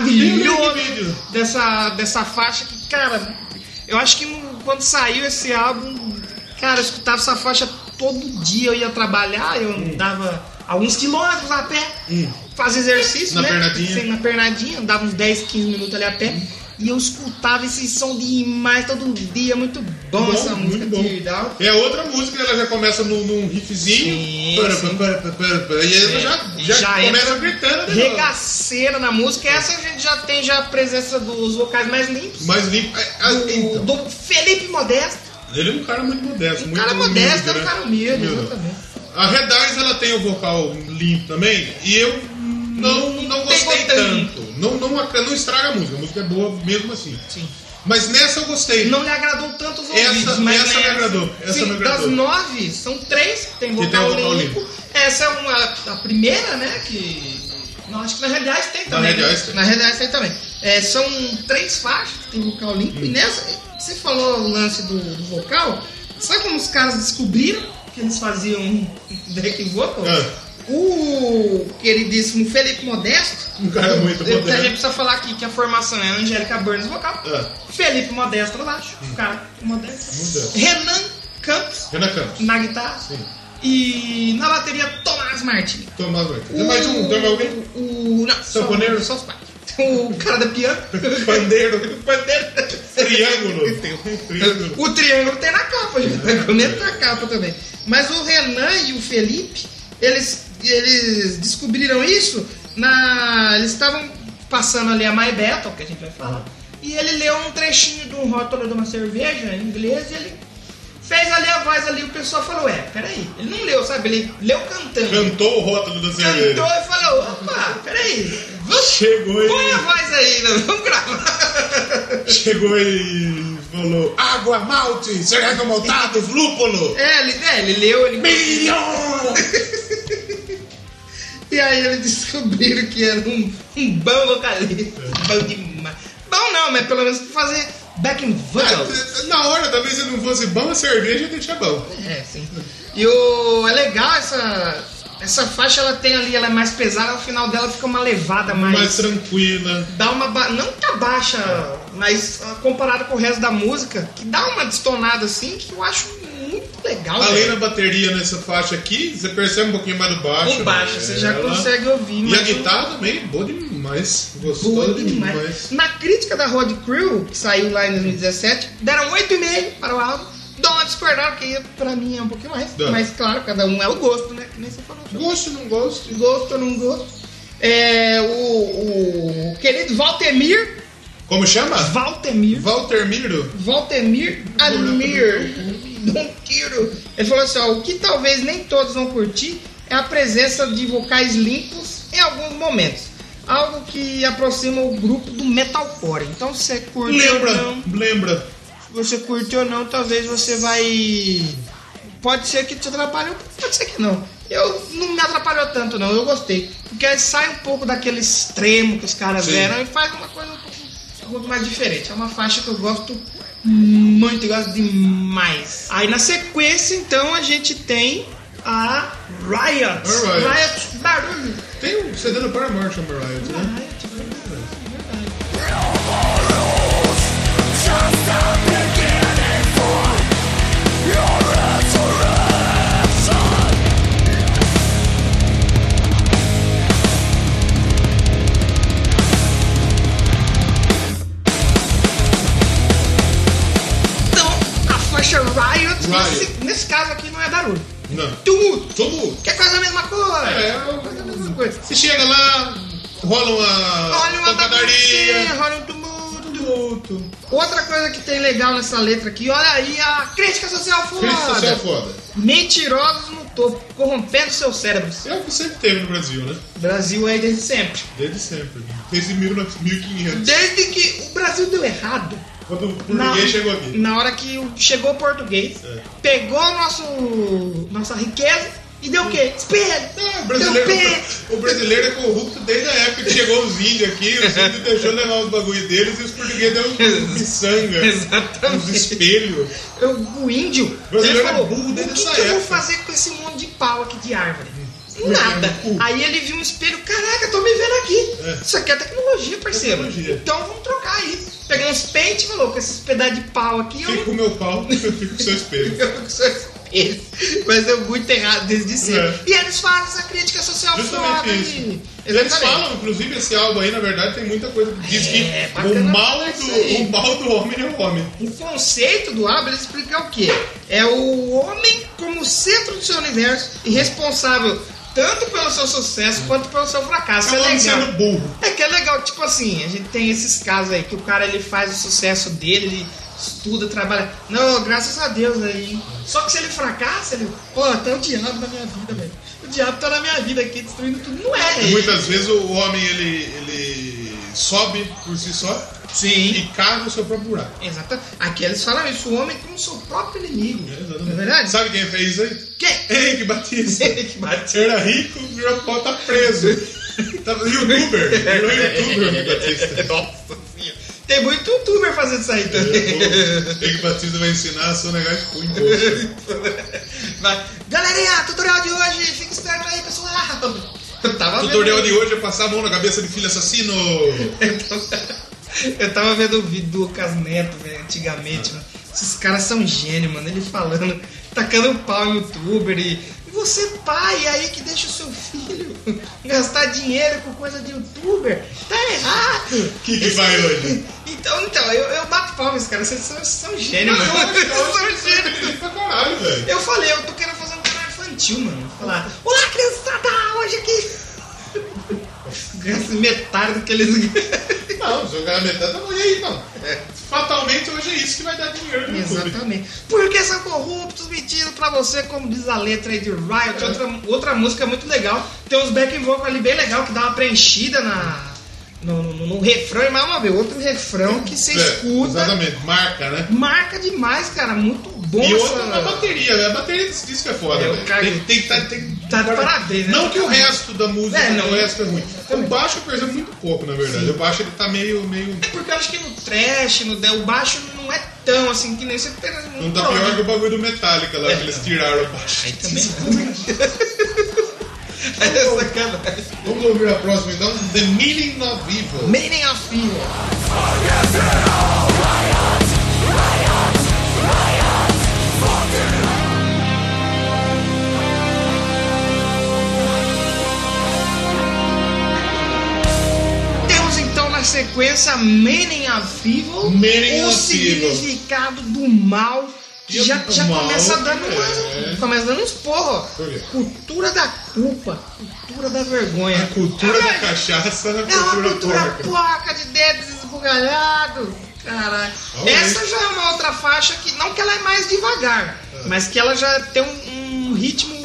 Maravilhoso dessa, dessa faixa que, cara, eu acho que quando saiu esse álbum, cara, eu escutava essa faixa todo dia. Eu ia trabalhar, eu Hum. andava alguns quilômetros a pé, fazia exercício, Na né? pernadinha. Na pernadinha, andava uns 10, 15 minutos ali a pé. E eu escutava esse som demais todo dia, muito bom, Bom, essa música bom. É outra música, ela já começa num, num riffzinho. Sim, Para, sim. para, para, e ela já, já, Já começa gritando. né? regaceira na música. Essa a gente já tem já a presença dos vocais mais limpos. Mais limpo. Ah, ah, Do, então, do Felipe Modesto. ele é um cara muito modesto. Um muito cara modesto, é humilde, um né? cara humilde, Humilde. exatamente. A Red Eyes, ela tem o vocal limpo também, e eu não, não Não gostei tanto. Não, não, não estraga a música, a música é boa mesmo assim. Sim. Mas nessa eu gostei. Não lhe agradou tanto os Essa- ouvidos, mas essa me nessa- agradou, essa sim, me agradou. Das nove, são três que tem Que vocal, tem o vocal limpo. limpo. Essa é uma, a primeira, né? Que. Não, acho que na realidade tem Na também. realidade né? tem. Na realidade tem também. É, são três faixas que tem vocal limpo. Hum. E nessa, você falou o lance do, do vocal. Sabe como os caras descobriram que eles faziam back vocal? Ah. O queridíssimo Felipe Modesto. Um cara muito A gente modesto. precisa falar aqui que a formação é Angélica Burns vocal. Ah. Felipe Modesto baixo. O cara modesto. Modesto. Renan Campos Renan Campos. na guitarra. Sim. E na bateria, Tomás Martins. Tomás Martins. Tem mais um? Tem mais alguém? O, não, só, Sanfoneiro? só os pais. O cara da piano. [laughs] Pandeiro. Pandeiro. Triângulo. Triângulo. O triângulo tem na capa, gente. Vai comer na capa também. Mas o Renan e o Felipe, eles, eles descobriram isso na. Eles estavam passando ali a My Battle, que a gente vai falar. E ele leu um trechinho de um rótulo de uma cerveja em inglês e ele fez ali a voz ali. O pessoal falou: É, peraí. Ele não leu, sabe? Ele leu cantando. Cantou o rótulo da Cantou cerveja. e falou: Opa, peraí. Vamos- Chegou Põe a voz aí, né? vamos gravar. chegou e falou: água, malte, cereal maltados, lúpulo. É, ele, é, ele leu, ele. Milhão! [laughs] E aí eles descobriram que era um, um bom vocalista. Bom demais. Bom não, mas pelo menos pra fazer backing vocals. Na hora, talvez se não fosse bom, a cerveja ia deixar bom. É, sim. E o, é legal essa, essa faixa, ela tem ali, ela é mais pesada, ao final dela fica uma levada mais... Mais tranquila. dá uma... ba- Não tá baixa, mas ah, comparado com o resto da música, que dá uma destonada assim, que eu acho muito legal. Além velho. da bateria nessa faixa aqui, você percebe um pouquinho mais do baixo. O baixo, né? você já Ela- consegue ouvir. E a guitarra também, boa demais. Gostou Boa demais. demais. Na crítica da Road Crew, que saiu lá em 2017, deram 8,5 para o álbum. Dão uma discordar, porque pra mim é um pouquinho mais. Dá. Mas claro, cada um é o gosto, né? Que nem você falou. Gosto, não gosto. Gosto não gosto. É, o, o querido Valtemir. Como chama? Valtemir. Walter Miro. Valtemir Admir. Tiro. Ele falou assim: ó, o que talvez nem todos vão curtir é a presença de vocais limpos em alguns momentos. Algo que aproxima o grupo do metalcore. Então, se você curte Lembra, ou não, lembra. se você curte ou não, talvez você vai. Pode ser que te atrapalhe, pode ser que não. Eu não me atrapalhou tanto, não. Eu gostei. Porque aí sai um pouco daquele extremo que os caras Sim. eram e faz uma coisa um um pouco mais diferente. É uma faixa que eu gosto muito, eu gosto demais. Aí na sequência, então, a gente tem a Riot. A Riot. Riot Barulho. Tem um CD no Paramore chama Riot, né? Riot, verdade. Então, Nesse, nesse caso aqui não é barulho. Não. Tumulto. Tudo. Que é quase a mesma coisa. É, quase a mesma coisa. Você chega lá, rola uma Olha uma pancadaria. rola um tumulto. Tumulto. Outra coisa que tem legal nessa letra aqui, olha aí a crítica social foda. Crítica social é foda. Mentirosos no topo, corrompendo seus cérebros. É o que sempre teve no Brasil, né? Brasil aí desde sempre. Desde sempre. Desde 1900, 1500. Desde que o Brasil deu errado. Quando o Na, português chegou aqui. na hora que o- chegou o português, É. pegou nosso, nossa riqueza e deu o quê? Espelho! Ah, o, brasileiro, [laughs] o brasileiro é corrupto desde a época que chegou os índios aqui, os [laughs] índios deixou levar os bagulho deles e os portugueses deu uns miçanga, Exatamente. uns espelhos. Eu- o índio, O brasileiro falou, é burro desde o que, que eu vou época." fazer com esse monte de pau aqui de árvore? Hum. Nada. Uh. Aí ele viu um espelho, caraca, tô me vendo aqui. É. Isso aqui é tecnologia, parceiro. Tecnologia. Então vamos trocar aí. Pegou uns pentes e falou, com esses pedaços de pau aqui, eu Fica com o meu pau, eu fico com o seu [laughs] espelho. eu fico com seus espelhos. Mas deu muito errado desde sempre. É. E eles fazem essa crítica social Justamente foda aí. Eles falam, inclusive, esse álbum aí, na verdade, tem muita coisa que diz É, que bacana o mal, do, o mal do homem é o homem. O conceito do álbum ele explica o quê? É o homem como centro do seu universo e responsável tanto pelo seu sucesso quanto pelo seu fracasso. É é legal. sendo burro. É que é legal, tipo assim, a gente tem esses casos aí que o cara ele faz o sucesso dele, ele estuda, trabalha. Não, graças a Deus aí. hein? Só que se ele fracassa, ele. Pô, até o diabo na minha vida, velho. O diabo tá na minha vida aqui, destruindo tudo. Não é, E muitas vezes o homem ele, ele sobe por si só Sim. e cava o seu próprio buraco. Exato. Aqui eles falam isso, o homem como seu próprio inimigo. Exatamente. Não é verdade? Sabe quem fez isso aí? Quem? Henrique Batista. [laughs] que bate. Era rico, virou pau, tá preso. [laughs] Tava youtuber, virou youtuber Henrique Batista. [laughs] Nossa senhora. Tem muito youtuber fazendo isso aí também. Henrique Batista vai ensinar a sonegar com imposto. Galerinha, tutorial de hoje, fica esperto aí, pessoal. Eu tava O tutorial vendo... de hoje é passar a mão na cabeça de filho assassino. [laughs] Eu tava vendo o vídeo do Lucas Neto, velho, antigamente, mano. Esses caras são gênios, mano. Ele falando, tacando pau em youtuber e. Você, pai, aí que deixa o seu filho [laughs] gastar dinheiro com coisa de youtuber, tá errado. Que que vai hoje? [laughs] Então, então, eu, eu bato palmas, cara. Vocês são, vocês são gênios, eu mano. eu Vocês são gênios. Eu falei, eu tô querendo fazer um infantil, mano. Falar, olá criançada, hoje aqui. [laughs] Gasta metade do que eles ganham. [laughs] Não, se eu ganhar metade, tá bom. E aí, então? Fatalmente hoje é isso que vai dar dinheiro no YouTube. Exatamente. Porque são corruptos mentindo pra você, como diz a letra aí de Riot. Outra, outra música muito legal. Tem uns backing vocal ali bem legal que dá uma preenchida na, no, no, no refrão. E mais uma vez, outro refrão que você É, escuta. Exatamente, marca, né? Marca demais, cara. Muito bom E essa- outra na bateria, né? A bateria desse disco é foda, Eu velho. caguei. Tem, tem, tá- tem, Tá de parabéns, né? Não que o resto da música, É, não. o resto é ruim. O baixo eu percebo muito pouco, na verdade. O baixo ele tá meio. meio... É porque eu acho que no trash, no o baixo não é tão assim que nem você tem no Não tá pior que o bagulho do Metallica lá, É. que eles tiraram o baixo. Aí também [laughs] não. [laughs] é sacanagem. Vamos ouvir a próxima então, The Meaning of Evil. Meaning of. Temos então na sequência Meaning of Evil, Meaning o Evil. significado do mal. Já, já começa dando é. umas, começa dando uns porra. Cultura da culpa, cultura da vergonha. A cultura É, da cachaça, a é uma cultura cultura porca. de dedos esbugalhados. Caralho. Essa já é uma outra faixa que, não que ela é mais devagar, mas que ela já tem um, um ritmo,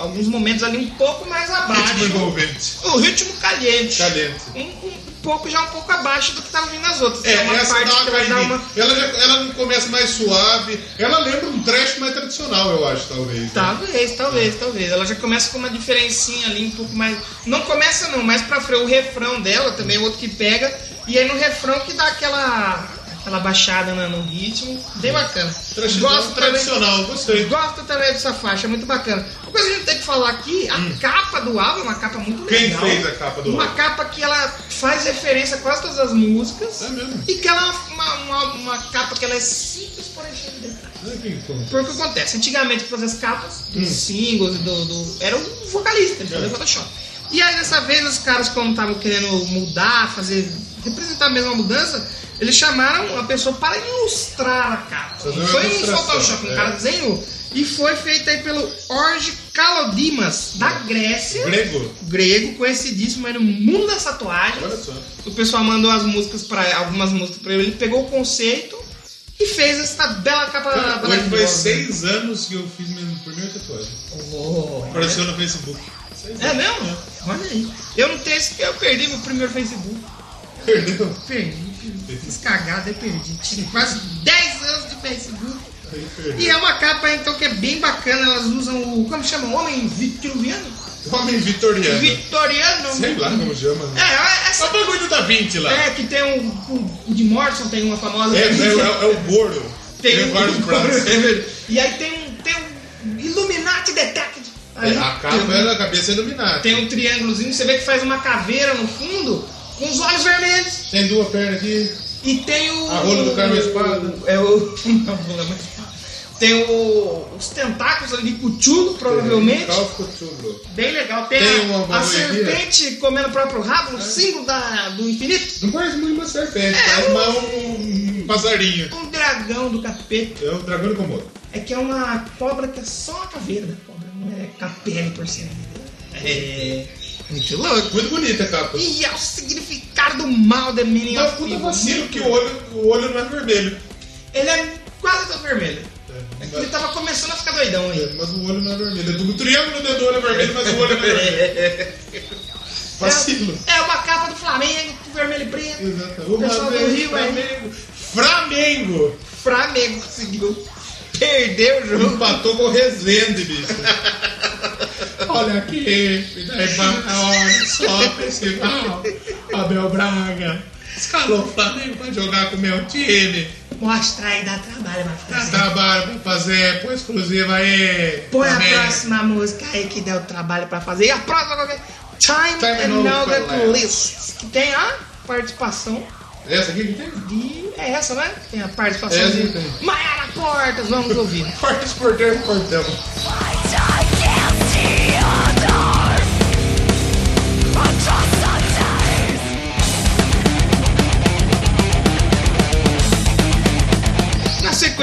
alguns momentos ali um pouco mais abaixo. Ritmo envolvente. O ritmo caliente. Caliente. Um, um pouco, já um pouco abaixo do que tá vindo nas outras. É, Tem uma essa parte que vai dar uma. Ela, já, ela começa mais suave. Ela lembra um trash mais tradicional, eu acho, talvez. né? Talvez, talvez, talvez. Ela já começa com uma diferencinha ali, um pouco mais. Não começa não, mais pra frente. O refrão dela também é outro que pega. E aí no refrão que dá aquela. Aquela baixada no, no ritmo. Bem bacana. Trashzão Gosto também, tradicional, gostei. gosto também dessa faixa, é muito bacana. Uma coisa que a gente tem que falar aqui, a capa do álbum é uma capa muito Hum. Quem legal. fez a capa do Uma álbum? capa que ela faz referência a quase todas as músicas. É mesmo? E que ela é uma, uma, uma capa que ela é simples, porém cheia de detalhes. Que como- Porque o que acontece? Antigamente, para fazer as capas dos Hum. singles, do, do- era um vocalista, ele fazia É. Photoshop. E aí, dessa vez, os caras, quando estavam querendo mudar, fazer, representar a mesma mudança, eles chamaram uma pessoa para ilustrar a capa. Não foi um Photoshop, um é. cara desenhou. E foi feito aí pelo Orge Kalodimas, da Grécia. Grego. Grego, conhecidíssimo aí no mundo das tatuagens. Olha só. O pessoal mandou as músicas para algumas músicas para ele, ele pegou o conceito e fez essa bela capa Cara, hoje faz seis anos que eu fiz minha primeira tatuagem. Oh, Apareceu no Facebook. Seis é anos. mesmo? Olha aí. Eu não tenho esse, eu perdi meu primeiro Facebook. Perdeu. Perdi. Fiz cagada e perdi. Tive quase 10 anos de Facebook. Aí. E é uma capa então que é bem bacana. Elas usam o. Como chama? Homem vitruviano? Homem vitoriano. Vitoriano. Sei lá como chama. É, é, É essa. o bagulho Da Vinci lá. É, que tem um. O, o de Morrison tem uma famosa. É, é, é, é o Goro. Tem Tem um-. [laughs] É verdade. E aí tem um, tem um Illuminati Detected. Ali. É, a capa tem, um- era a cabeça iluminada. tem um triângulozinho, você vê que faz uma caveira no fundo, com os olhos vermelhos. Tem duas pernas aqui. E tem o. A rola do cara é uma espada. É o. [laughs] Não, rola é uma espada. Tem o, os tentáculos ali de cuchulo, provavelmente. Calco Chulo. Bem legal. Tem, Tem a, a aqui, serpente comendo o próprio rabo, o símbolo da, do infinito. Não parece muito uma serpente, É, parece um- mais um, um passarinho. Um dragão do capeta. É o dragão de Komodo. É que é uma cobra que é só a caveira da cobra, não é capele por cima. É. Muito louco. Muito bonita a capa. E é o significado do mal da Meaning Mas of Evil. vacilo que o olho, o olho não é vermelho. Ele é quase todo vermelho. É ele Mas, tava começando a ficar doidão aí. mas o olho não é vermelho. O triângulo dentro do olho é vermelho, mas o olho não é vermelho. [laughs] Vacilo. É, é uma capa do Flamengo, com vermelho e preto. Exato. O pessoal do Rio. Flamengo. Flamengo. Flamengo conseguiu perder o jogo. Empatou com o Rezende, bicho. [laughs] Olha aqui, me dá empate, olha só, festival. Abel Braga escalou o Flamengo pra jogar com o meu time. Mostra aí, dá trabalho, Dá fazer. trabalho pra fazer, põe exclusiva aí. Põe a próxima música aí que deu trabalho pra fazer. E a próxima qual que é? Time, Now the. Police. Que tem a participação Essa aqui que tem? E é essa, né? Tem a participação Essa de. Maiara Portas, vamos ouvir. [laughs] Portas, portão, portão.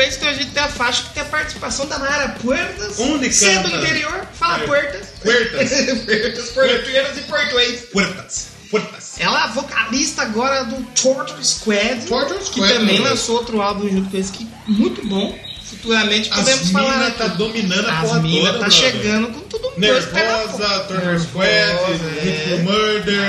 Sequência, então a gente tem a faixa que tem a participação da Maiara Puertas. Onde Sendo canta? interior, fala É. Puertas. Puertas. [laughs] Puertas, e portuenses. Puertas. Puertas. Ela é vocalista agora do Torture Squad. Torture Que Squad, também né? lançou outro álbum junto com esse que muito bom. Futuramente podemos As falar. mina aqui. tá dominando a As mina toda, tá chegando com tudo Nervosa, porta. Turner Squad, é. Murder,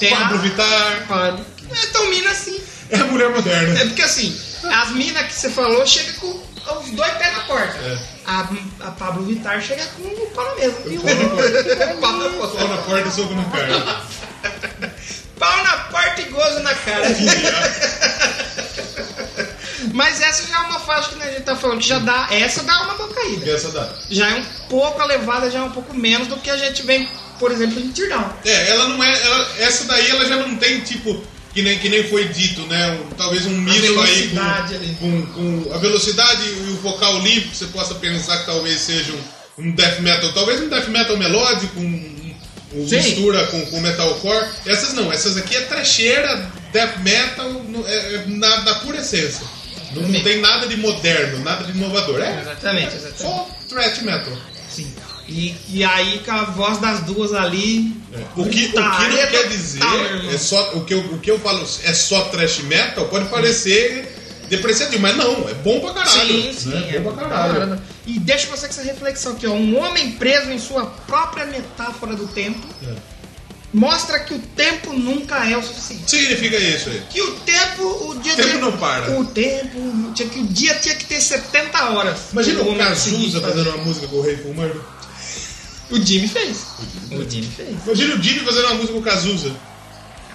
É, Pablo Vittar. Pablo. É tão mina assim. É a mulher moderna. É porque assim, as minas que você falou chegam com os dois pés na porta. É. A, a Pablo Vittar chega com o pau na mesa. na porta. [laughs] Pau na porta. Pau na porta e soco na cara. Pau na porta e gozo na cara. [laughs] Mas essa já é uma faixa que a gente tá falando que já dá. Essa dá uma boa caída. Essa dá. Já é um pouco elevada, já é um pouco menos do que a gente vem, por exemplo, em Teardown. É, ela não é. ela- essa daí ela já não tem tipo. Que nem, que nem foi dito, né? um- talvez um misto aí com, com, com a velocidade e o vocal limpo, você possa pensar que talvez seja um, um death metal, talvez um death metal melódico, um, um mistura com, com metalcore. Essas não, essas aqui é trecheira, death metal é- é na, na pura essência. Não, não tem nada de moderno, nada de inovador. É Exatamente, exatamente. só thrash metal. E, e aí com a voz das duas ali. O que, o que Tá, não é quer total, dizer irmão. é só o que, eu, o que eu falo é só trash metal pode parecer depreciativo, mas não, é bom pra caralho. Sim, sim. né? é bom pra caralho. E deixa você com essa reflexão aqui, ó. Um homem preso em sua própria metáfora do tempo É. mostra que o tempo nunca é o suficiente. Significa isso aí. Que o tempo, o dia O tempo tinha- não para. O tempo, tinha que o dia tinha que ter 70 horas. Imagina o Cazuza fazendo uma música com o Rei Fulmar. O Jimmy fez. O Jimmy fez. Imagina o Jimmy fazendo uma música com o Cazuza.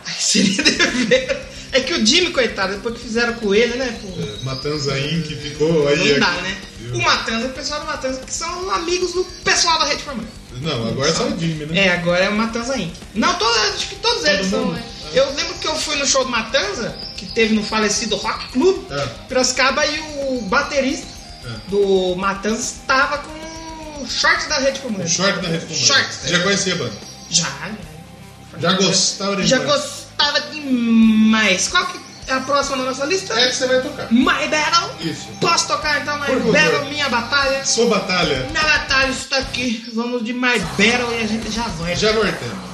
Ai, Seria dever. É que o Jimmy, coitado, depois que fizeram com ele, né? Pô, É, Matanza Inc. ficou aí. não dá, né? O Matanza, o pessoal do Matanza, que são amigos do pessoal da Rede Formal. Não, agora é só o Jimmy, né? É, agora é o Matanza Inc. Não, todos, acho que todos eles são. mundo? né? Eu lembro que eu fui no show do Matanza, que teve no falecido Rock Club, É. Piracicaba, e o baterista É. do Matanza estava com short da Rede Comum. O short da Rede Fulmar. Short. Já conhecia a banda? Já, já. Já gostava de Já gostava demais. Qual que é a próxima na nossa lista? É que você vai tocar. My Battle. Isso. Posso tocar então My Por favor. Battle, minha batalha? Sua batalha. Minha batalha está aqui. Vamos de My Battle e a gente já vai. Já voltamos.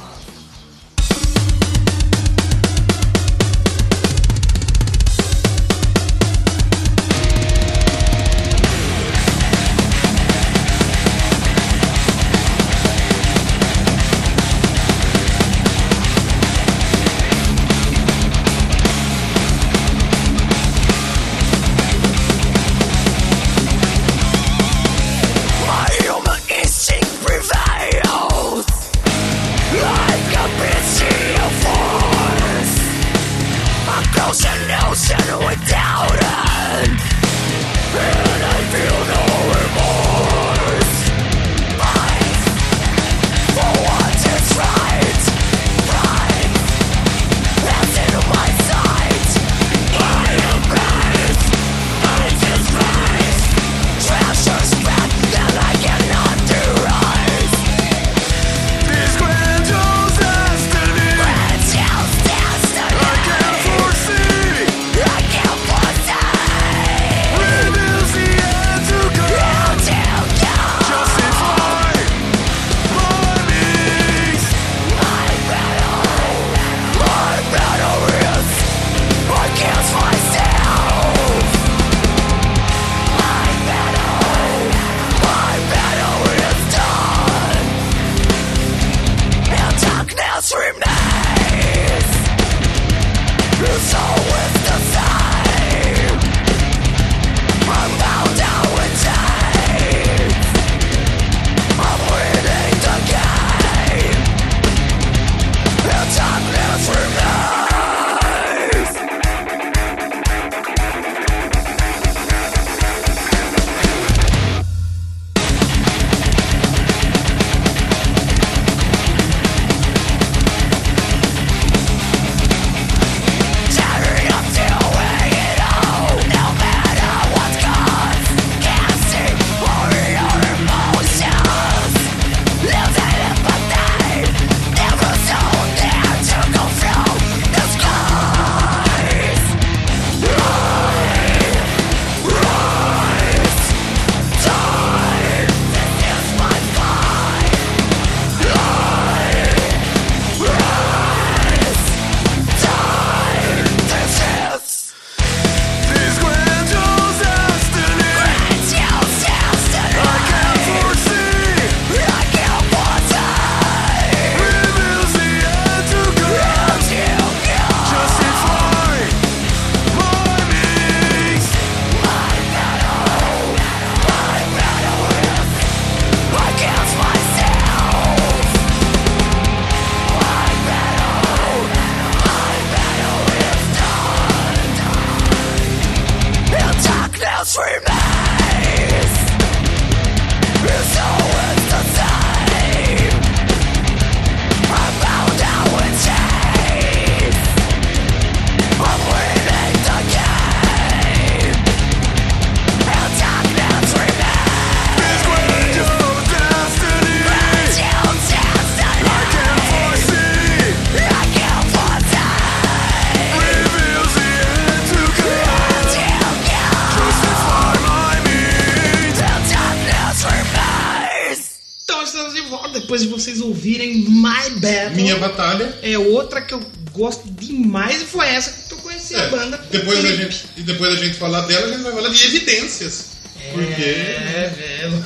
Outra que eu gosto demais foi essa que eu conheci a É, banda. com depois clipe. gente, e depois da gente falar dela, a gente vai falar de evidências. Porque. É, velho.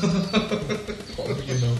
Como que não?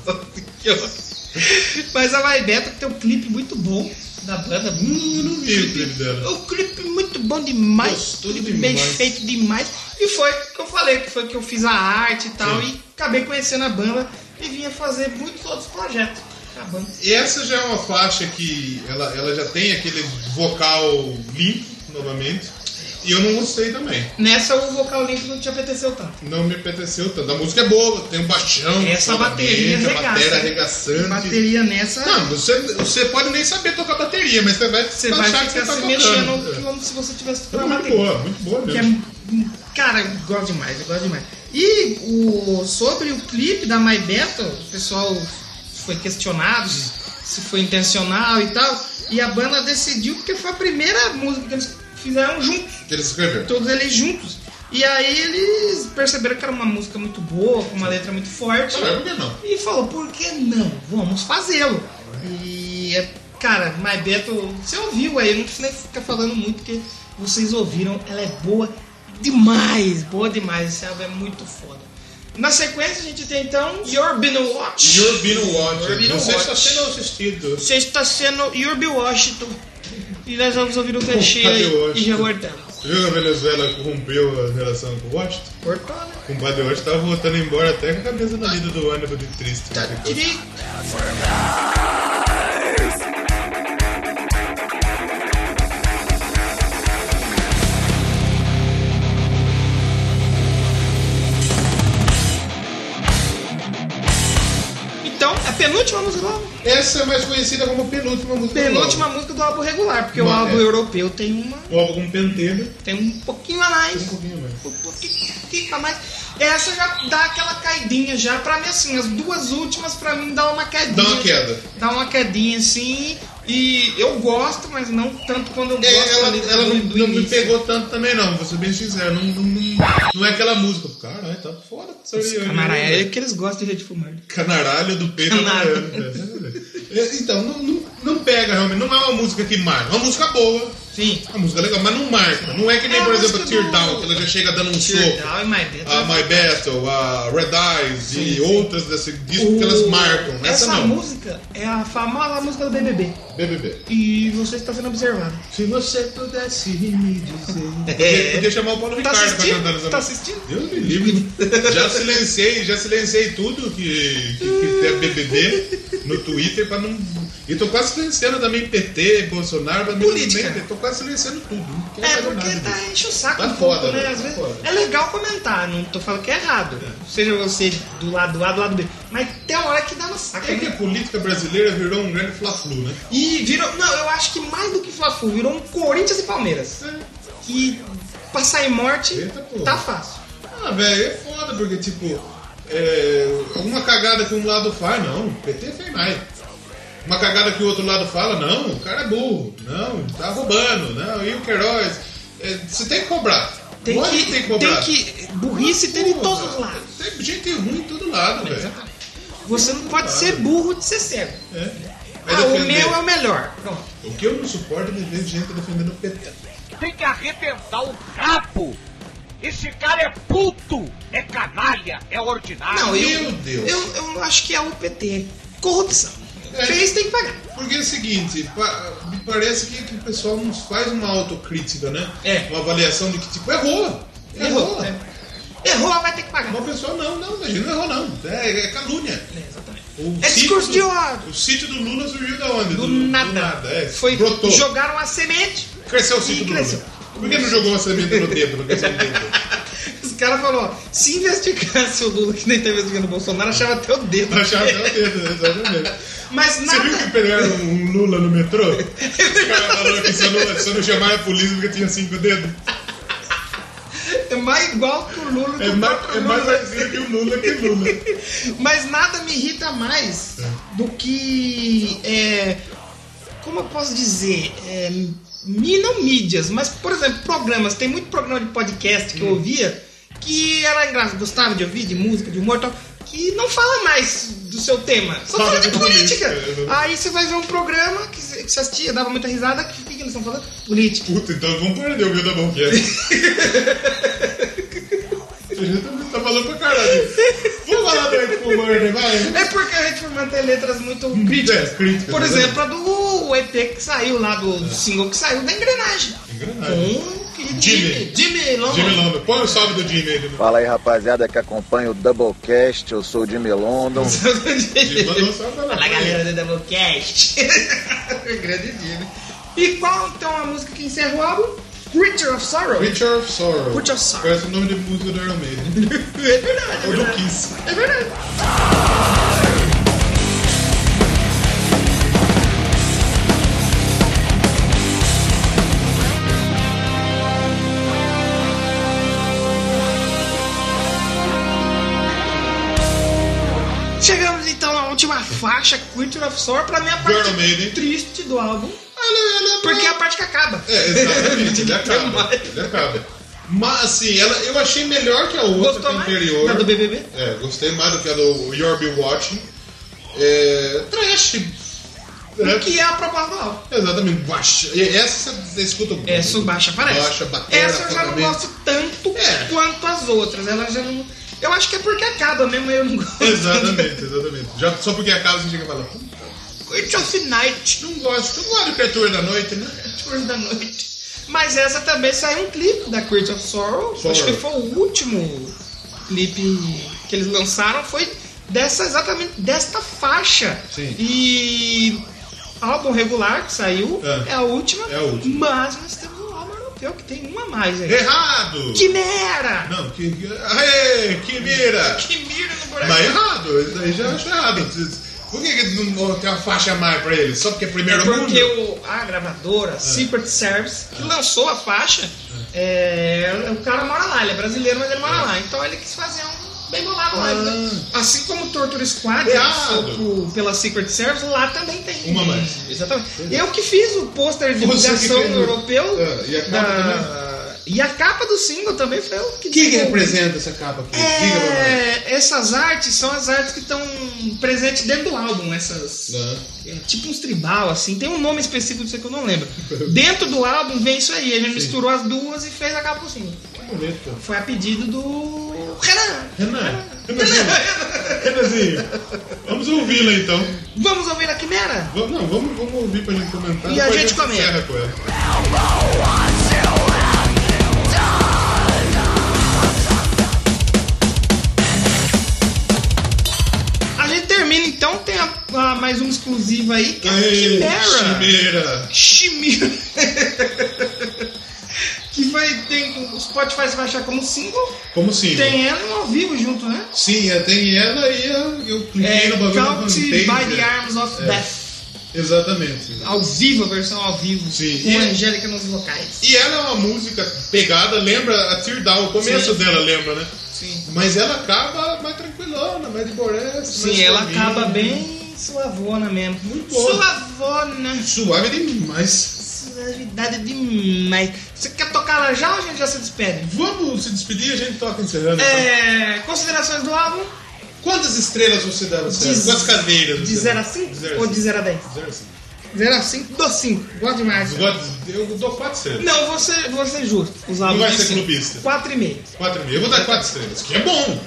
Mas a My Battle tem um clipe muito bom da banda. Hum, eu não vi o clipe dela. O clipe muito bom demais, Gostoso bem demais. feito demais. E foi que eu falei, que foi que eu fiz a arte e tal, Sim. e acabei conhecendo a banda e vinha fazer muitos outros projetos. A. Essa já é uma faixa que ela, ela já tem aquele vocal limpo novamente. E eu não gostei também. Nessa o vocal limpo não te apeteceu tanto. Não me apeteceu tanto. A música é boa, tem um baixão, Essa novamente, bateria a arregaça. bateria arregaçante. Bateria nessa, Não, você, você pode nem saber tocar bateria, mas você vai, você vai ficar você tá se mexendo como se você tivesse É tocando a muito bateria. boa, muito boa Que é, mesmo. cara, eu gosto demais, eu gosto demais. E o, sobre o clipe da My Battle, o pessoal foi questionado se foi intencional e tal. E a banda decidiu porque foi a primeira música que eles fizeram juntos, Que eles escreveram. todos eles juntos. E aí eles perceberam que era uma música muito boa, com uma letra muito forte. Não? E falou, por que não? Vamos fazê-lo. E, é, cara, My Battle, você ouviu aí, não preciso nem ficar falando muito, porque vocês ouviram, ela é boa demais, boa demais, esse álbum é muito foda. Na sequência a gente tem então Your Been Watch. You're being watched. You're being Você está watched. sendo assistido. Você está sendo Your Been Washington. E nós vamos ouvir o Cadê trechinho aí e Washington? já voltamos. Você viu que a Venezuela corrompeu a relação com o Washington? Cortou, né? O compadre Washington tava voltando embora até com a cabeça na vida do ônibus de triste. Tá direito. Penúltima música do álbum. Essa é mais conhecida como penúltima música. do Penúltima música do álbum regular, porque o álbum é. europeu tem uma. álbum. O álbum com tem um pouquinho a mais. Um pouquinho mais. Um pouquinho a mais. Essa já dá aquela caidinha já, pra mim assim, as duas últimas pra mim dá uma quedinha. Dá uma queda. Dá uma quedinha assim. E eu gosto, mas não tanto quando eu gosto É, ela ela do, não, do não me pegou tanto também não, vou ser bem sincero. Não, não, não, não é aquela música. Caralho, tá foda. aí, Camarada, é que eles gostam de gente fumar. Canaralho do peito Canaralho. amarelo. É, Então, não, não, não pega realmente. Não é uma música que marca. É uma música boa. Sim. Uma música legal, mas não marca. Não é que nem, É a por exemplo, música Tear do- Down, que ela já chega dando um Tear soco. Down e My Battle. A My Battle, a Red Eyes Sim, e sim. outras desse disco que elas marcam. Essa, Essa não. música é a famosa música do BBB. BBB. E você está sendo observado. Se você pudesse me dizer. [laughs] É. Podia, chamar o Paulo Tá Ricardo pra assistindo? cantar essa Tá assistindo? Deus me livre. Já silenciei, já silenciei tudo que, que, que tem BBB no Twitter pra não. E tô quase silenciando também PT, Bolsonaro, pra mim Política. nem- Tô quase silenciando tudo. Não quero É, porque nada tá enche o saco Tá um foda, pouco, né? né? Às Tá vezes foda. é legal comentar, não tô falando que é errado. Seja você do lado A, do lado B. Mas tem uma hora que dá no saco. É que a né? política brasileira virou um grande fla-flu, né? E virou. Não, eu acho que mais do que Fla-Flu, virou um Corinthians e Palmeiras. Que passar em morte Eita, tá fácil. Ah, velho, é foda, porque, tipo, é, alguma cagada que um lado faz, não, o PT fez mais. Uma cagada que o outro lado fala, não, o cara é burro, não, tá roubando, não, e o Queiroz. É, você tem que cobrar. Tem Lógico que, tem que cobrar. tem que. Burrice tem de todos os lados. Tem gente ruim em todo lado, velho. Você não pode ser burro de ser cego. É. Ah, o meu é o melhor. Pronto. O que eu não suporto é ver gente defendendo o PT. tem que arrebentar o rabo. Esse cara é puto, é canalha, é ordinário. Não, eu, Meu Deus. Eu, eu acho que é o PT. Corrupção. É. Fez, tem que pagar. Porque é o seguinte, pa- me parece que, que o pessoal não faz uma autocrítica, né? É. Uma avaliação de que, tipo, errou. Errou. né? Errou, vai ter que pagar. Uma pessoa, não, não, a gente não errou, não. É, é calúnia. É, exatamente. O É discurso do- de ódio. O sítio do Lula surgiu da onde? Do, nada. é. Foi, Brotou. jogaram a semente. Cresceu o sítio do cresceu. Lula. Por que não jogou uma semente no dedo? No dedo? [laughs] Falaram, ó, se investigasse o Lula, que nem tá investigando o Bolsonaro, achava até o dedo. [laughs] Achava até o dedo, exatamente. Mas Você nada. viu que pegaram um Lula no metrô? [laughs] Os caras falaram que só não, só não chamaram a polícia porque tinha cinco dedos. É mais igual que o Lula que É o mais, próprio é mais Lula. parecido que o Lula que o Lula. [laughs] Mas nada me irrita mais do que. é, como eu posso dizer? É, não mídias, mas, por exemplo, programas. Tem muito programa de podcast que eu ouvia que era engraçado, gostava de ouvir, de música, de humor e tal, que não fala mais do seu tema. Só Fala de política. política. Aí você vai ver um programa que você que assistia, dava muita risada. O que, que eles estão falando? Política. Puta, então vamos perder o meu da Doublecast. A gente também tá falando pra caralho. Vamos falar do Murder, vai. É porque a gente foi manter letras muito críticas. É, críticas, Por né? exemplo, a do EP que saiu lá, do single que saiu da engrenagem. Engrenagem. Com Jimmy. Jimmy. Jimmy London. Jimmy London. Põe o salve do Jimmy aí. Fala aí, rapaziada que acompanha o Doublecast. Eu sou o Jimmy London. [laughs] Fala galera do Doublecast. [laughs] Grande Jimmy. E qual então a música que encerra o álbum? Creature of Sorrow. Creature of Sorrow. Creature of Sorrow. Parece o nome de música do Iron Maiden. [laughs] É verdade, é Ou do verdade. Kiss. É verdade. Última faixa, Creature of Sorrow, pra mim a parte Maiden. triste do álbum. Ela, ela, Porque é a parte que acaba. É, exatamente, ele acaba. [laughs] Ele acaba. Mas assim, ela, eu achei melhor que a outra Gostou mais? anterior. Da do BBB? É, gostei mais do que a do You're Be Watching. É, trash. O que é a proposta do álbum. Exatamente. Baixa. Essa você escuta muito. Essa baixa aparece. Baixa, batera, Essa eu já não gosto tanto É. quanto as outras. Ela já não. Eu acho que é porque acaba mesmo, eu não gosto. [laughs] Exatamente, exatamente. Já, só porque acaba você chega e fala. Creature of Night. Não gosto, não gosto de criatura da noite, né? Tours da noite. Mas essa também saiu um clipe da Creature of Sorrow. Sorrow. Acho que foi o último clipe que eles lançaram. Foi dessa, exatamente desta faixa. Sim. E álbum regular que saiu É. é, a última. É a última. Mas nós temos europeu que tem uma a mais aí. Errado! Quimera! Não, que. que- Aê, que mira! Que mira no buraco. Mas errado, isso aí já acho errado. Por que, que não tem uma faixa a mais pra ele? Só porque é primeiro É porque mundo? o, a gravadora, Secret Service, que lançou a faixa, é, o cara mora lá, ele é brasileiro, mas ele mora lá. Então ele quis fazer um bem bolado lá. né? Assim como Torture Squad pro- pela Secret Service, lá também tem. Uma mais. Exatamente. Eu que fiz o pôster de divulgação europeu. É, e a capa da- E a capa do single também foi o que O que, que representa essa capa aqui? É, essas artes são as artes que estão presentes dentro do álbum, essas. É tipo uns tribal, assim, tem um nome específico disso que eu não lembro. [laughs] Dentro do álbum vem isso aí, ele misturou as duas e fez a capa por cima. Foi a pedido do Renan. Renan, Renanzinho, Renanzinho, vamos ouvi-la então. Vamos ouvir a Quimera? Vamos, não, vamos, vamos ouvir pra gente comentar. E a gente comenta. encerra com ela. A gente termina então, tem a, a mais uma exclusiva aí, que é a Aê, Quimera. Chimera. Chimera. Vai ter. O Spotify você vai achar como single. Como sim? Tem ela ao vivo junto, né? Sim, é, tem ela e a, eu cliquei É no bagulho Count by the Arms of É. Death. Exatamente. Ao vivo, a versão ao vivo. Sim. Com E- a Angélica nos vocais. E ela é uma música pegada, lembra a Tear Down, o começo Sim. dela lembra, né? Sim. Mas ela acaba mais tranquilona, mais de boreste. Sim, ela suavinha. acaba bem suavona mesmo. Muito boa. Suavona. Suave demais. Suavidade demais. Você quer tocar lá já ou a gente já se despede? Vamos se despedir e a gente toca encerrando. então. É, considerações do álbum? Quantas estrelas você dá céu? De- Quantas cadeiras? De você 0 dá? a 5 De zero a ou de 0 a 10? Zero a cinco. 0 a 5, dou 5. Gosto demais. Eu gosto- Eu dou 4 estrelas. Não, vou ser, vou ser justo. Os álbuns vai ser cinco. clubista. 4,5. 4,5. Eu vou dar 4 estrelas, que é bom.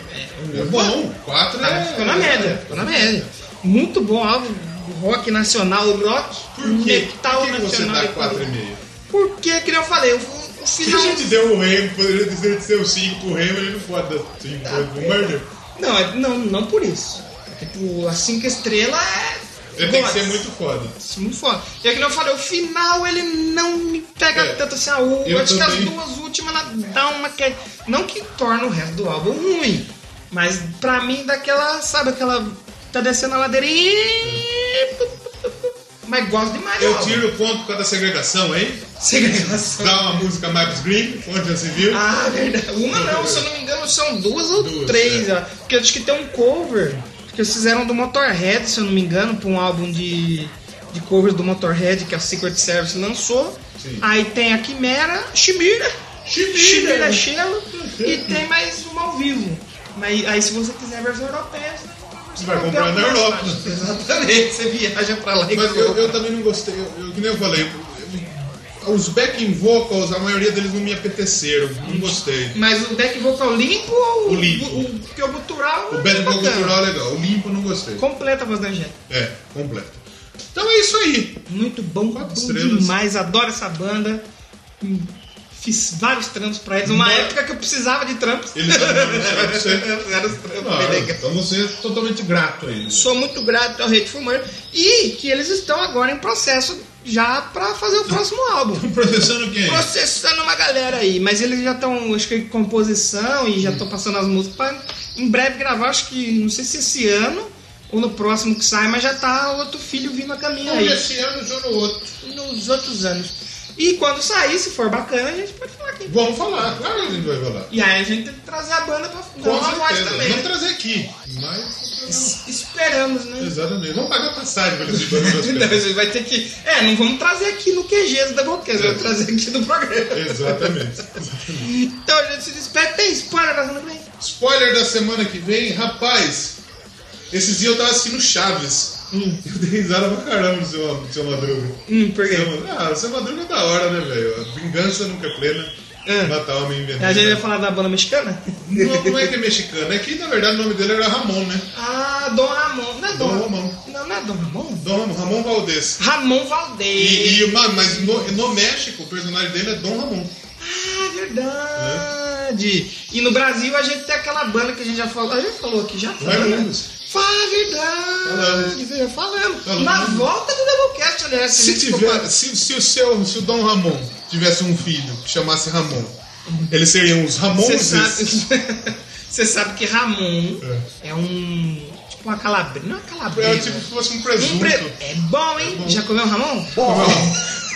É, bom. 4 Tá, é. ficou na média. Ficou na média. Muito bom álbum. Rock nacional, rock Por quê? metal Por que, que você nacional. dá 4,5? Porque, que eu falei, o, o Se final. a gente deu o Remo, poderia dizer que deu 5 pro Remo, ele não pode dar 5 Tá. pro Murder. Não, é- não, não por isso. Tipo, a 5 estrelas é. Ele tem que ser muito foda. Muito foda. E é que eu falei, o final ele não me pega É. tanto assim. A Eu acho que as também. duas últimas ela dá uma que. Não que torna o resto do álbum ruim. Mas pra mim daquela, sabe, aquela. Tá descendo a ladeira e. Mas gosto demais Eu tiro o ponto por causa da segregação, hein? Segregação. Dá uma música Maps Green, onde já se viu. Ah, verdade. Uma não, se eu não me engano, são duas ou Duas, três. é. Porque eu acho que tem um cover que eles fizeram do Motorhead, se eu não me engano, pra um álbum de, de covers do Motorhead que a Secret Service lançou. Sim. Aí tem a Quimera, Chimira, Chimira. Shelo e tem mais uma ao vivo. Mas aí se você quiser a versão europeia, você Você vai comprar na Europa. Exatamente, você viaja pra lá e Mas eu, eu também não gostei, eu, eu- que nem eu falei, os backing vocals, a maioria deles não me apeteceram, não gostei. Mas o back vocal limpo ou O limpo. O, o, porque o gutural. O back é vocal bacana. cultural é legal, o limpo não gostei. Completa a voz da Angélica. É, completo. Então é isso aí. Muito bom, Quatro bom estrelas. demais. Adoro essa banda. Hum, Fiz vários trampos pra eles. Uma Mas- época que eu precisava de trampos. Eles você. [laughs] Os trampos Claro, legais. então você é totalmente grato a eles. Sou muito grato ao Hateful Murder e que eles estão agora em processo já pra fazer o próximo álbum. [laughs] Processando quem? Processando uma galera aí, mas eles já estão, acho que em composição e já estão passando as músicas pra em breve gravar, acho que não sei se esse ano ou no próximo que sai, mas já tá outro filho vindo a caminho Um aí. esse ano, já no outro. Nos outros anos. E quando sair, se for bacana, a gente pode falar aqui. Vamos falar, claro que a gente vai falar. E aí a gente tem que trazer a banda pra dar Com uma voz certeza. também. Vamos né? trazer aqui. Mas. Es- Esperamos, né? Exatamente. Vamos pagar passagem para esse bando das [laughs] Não, vai ter que. É, não vamos trazer aqui no QG da Boquete, vamos trazer aqui no programa. Exatamente. Então a gente se despede. Tem spoiler da semana que vem? Spoiler da semana que vem, rapaz. Esses dias eu tava assistindo Chaves. Eu dei risada pra caramba do seu, seu Madruga. Hum, por quê? Seu- ah, o seu Madruga é da hora, né, velho? A vingança nunca é plena. É. Matar homem envenenado. A gente vai falar da banda mexicana? Não, não é que é mexicano, é que na verdade o nome dele era Ramon, né? Ah, Dom Ramon. Não é Dom, Dom Ramon. Não, não é Dom Ramon? Dom Ramon, Ramon Valdez. Ramon Valdez. E, e, mas no, no México o personagem dele é Dom Ramon. Ah, verdade. E no Brasil a gente tem aquela banda que a gente já falou. A gente falou aqui já. Raimundos. Fala verdade. Você já falando. Na volta do Doublecast, aliás. Se, a tiver, se, se o seu, se o Dom Ramon tivesse um filho que chamasse Ramon, eles seriam os Você Ramonses. sabe, [laughs] você sabe que Ramon é, um. Tipo uma calabresa. Não é calabresa. É tipo se fosse um Um presunto. pre- É bom, hein? Já comeu Ramon?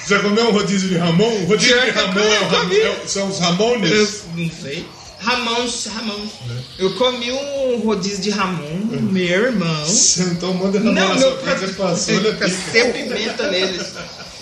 Já comeu um rodízio de Ramon? O rodízio Já de Ramon é o Ram- é são os Ramones? Eu não sei. Ramons, Ramons. Eu comi um rodízio de Ramon, meu irmão. Então manda Ramon na Não, sua meu casa e passou [laughs] pimenta neles.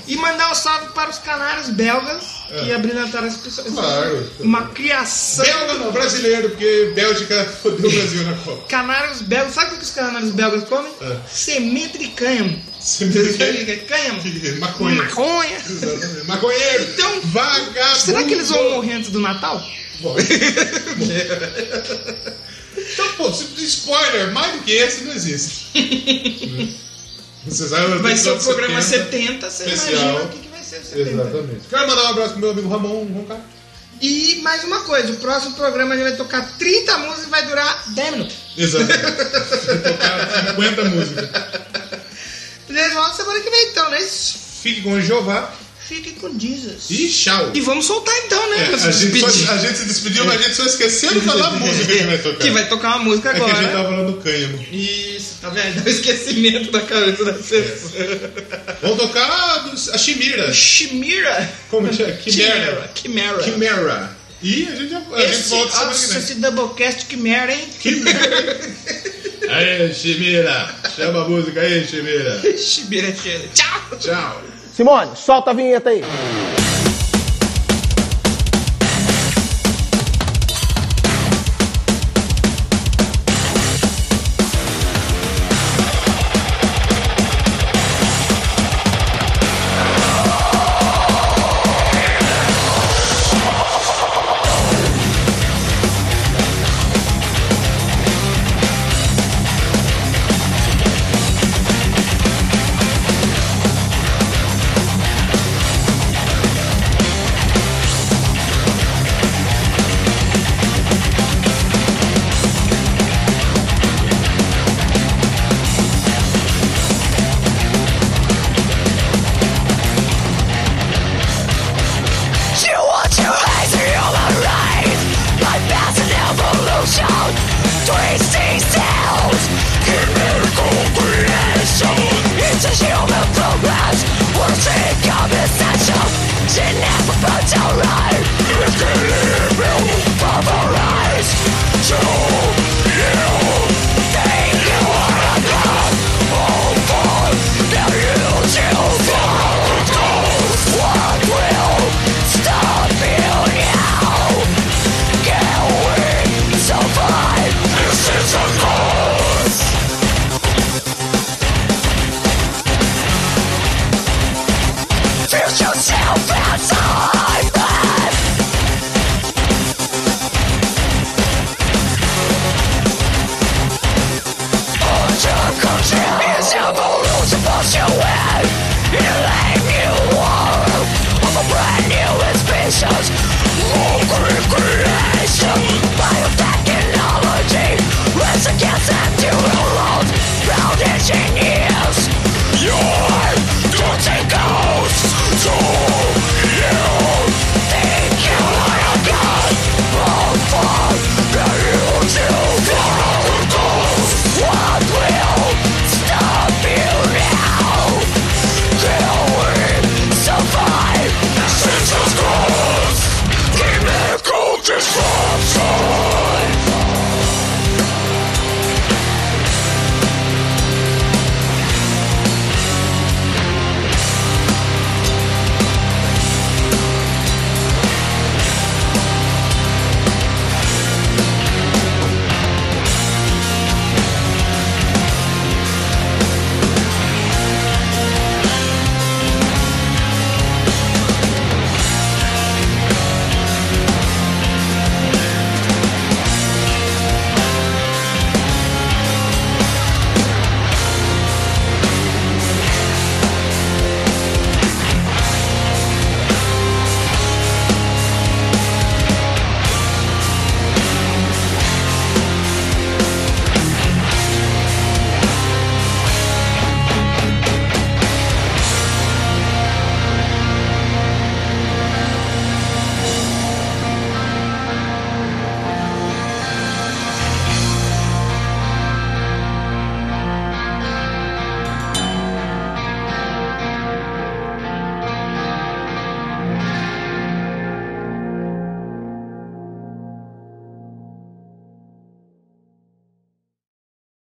E mandar um salve para os canários belgas que abrilhantaram esse pessoal. Claro. Uma criação. Belga não, brasileiro, porque Bélgica [laughs] fodeu o Brasil na Copa. Canários belgas. Sabe o que os canários belgas comem? É. Semente de cânhamo. Semente de Semente Cânhamo. [laughs] Maconha. Maconha. Exatamente. Maconheiro. Então, Vagabundo. Será que eles vão morrer antes do Natal? Bom. [laughs] Então, pô, se- spoiler, mais do que esse não existe. [laughs] Você sabe, Vai ser o programa 70. 70, você imagina o que, que vai ser o 70. Exatamente. Quero mandar um abraço pro meu amigo Ramon Roncar. E mais uma coisa, o próximo programa a gente vai tocar 30 músicas e vai durar 10 minutos. Exatamente. Vou tocar 50 músicas. Beleza, volta semana que vem então, né? Fique com o Jeová Fique com Jesus. e tchau. E vamos soltar então, né? É, a, gente só- a gente se despediu, mas a gente só esqueceu de falar a música que vai tocar. Que vai tocar uma música É que agora. a gente tava falando do cânhamo. Isso, tá vendo? Dá o esquecimento da cabeça da pessoa. Vamos tocar a, Chimira. Chimera. Como que é? Quimera. Chimera. Chimera. E a gente, a gente Esse, volta semana nossa, que vem. esse Doublecast Chimera, hein? [laughs] Aê, Chimira. Chama a música aí, Chimira. Chimera, cheira. Tchau. Tchau. Simone, solta a vinheta aí. creations All great creation Biotechnology Race against the world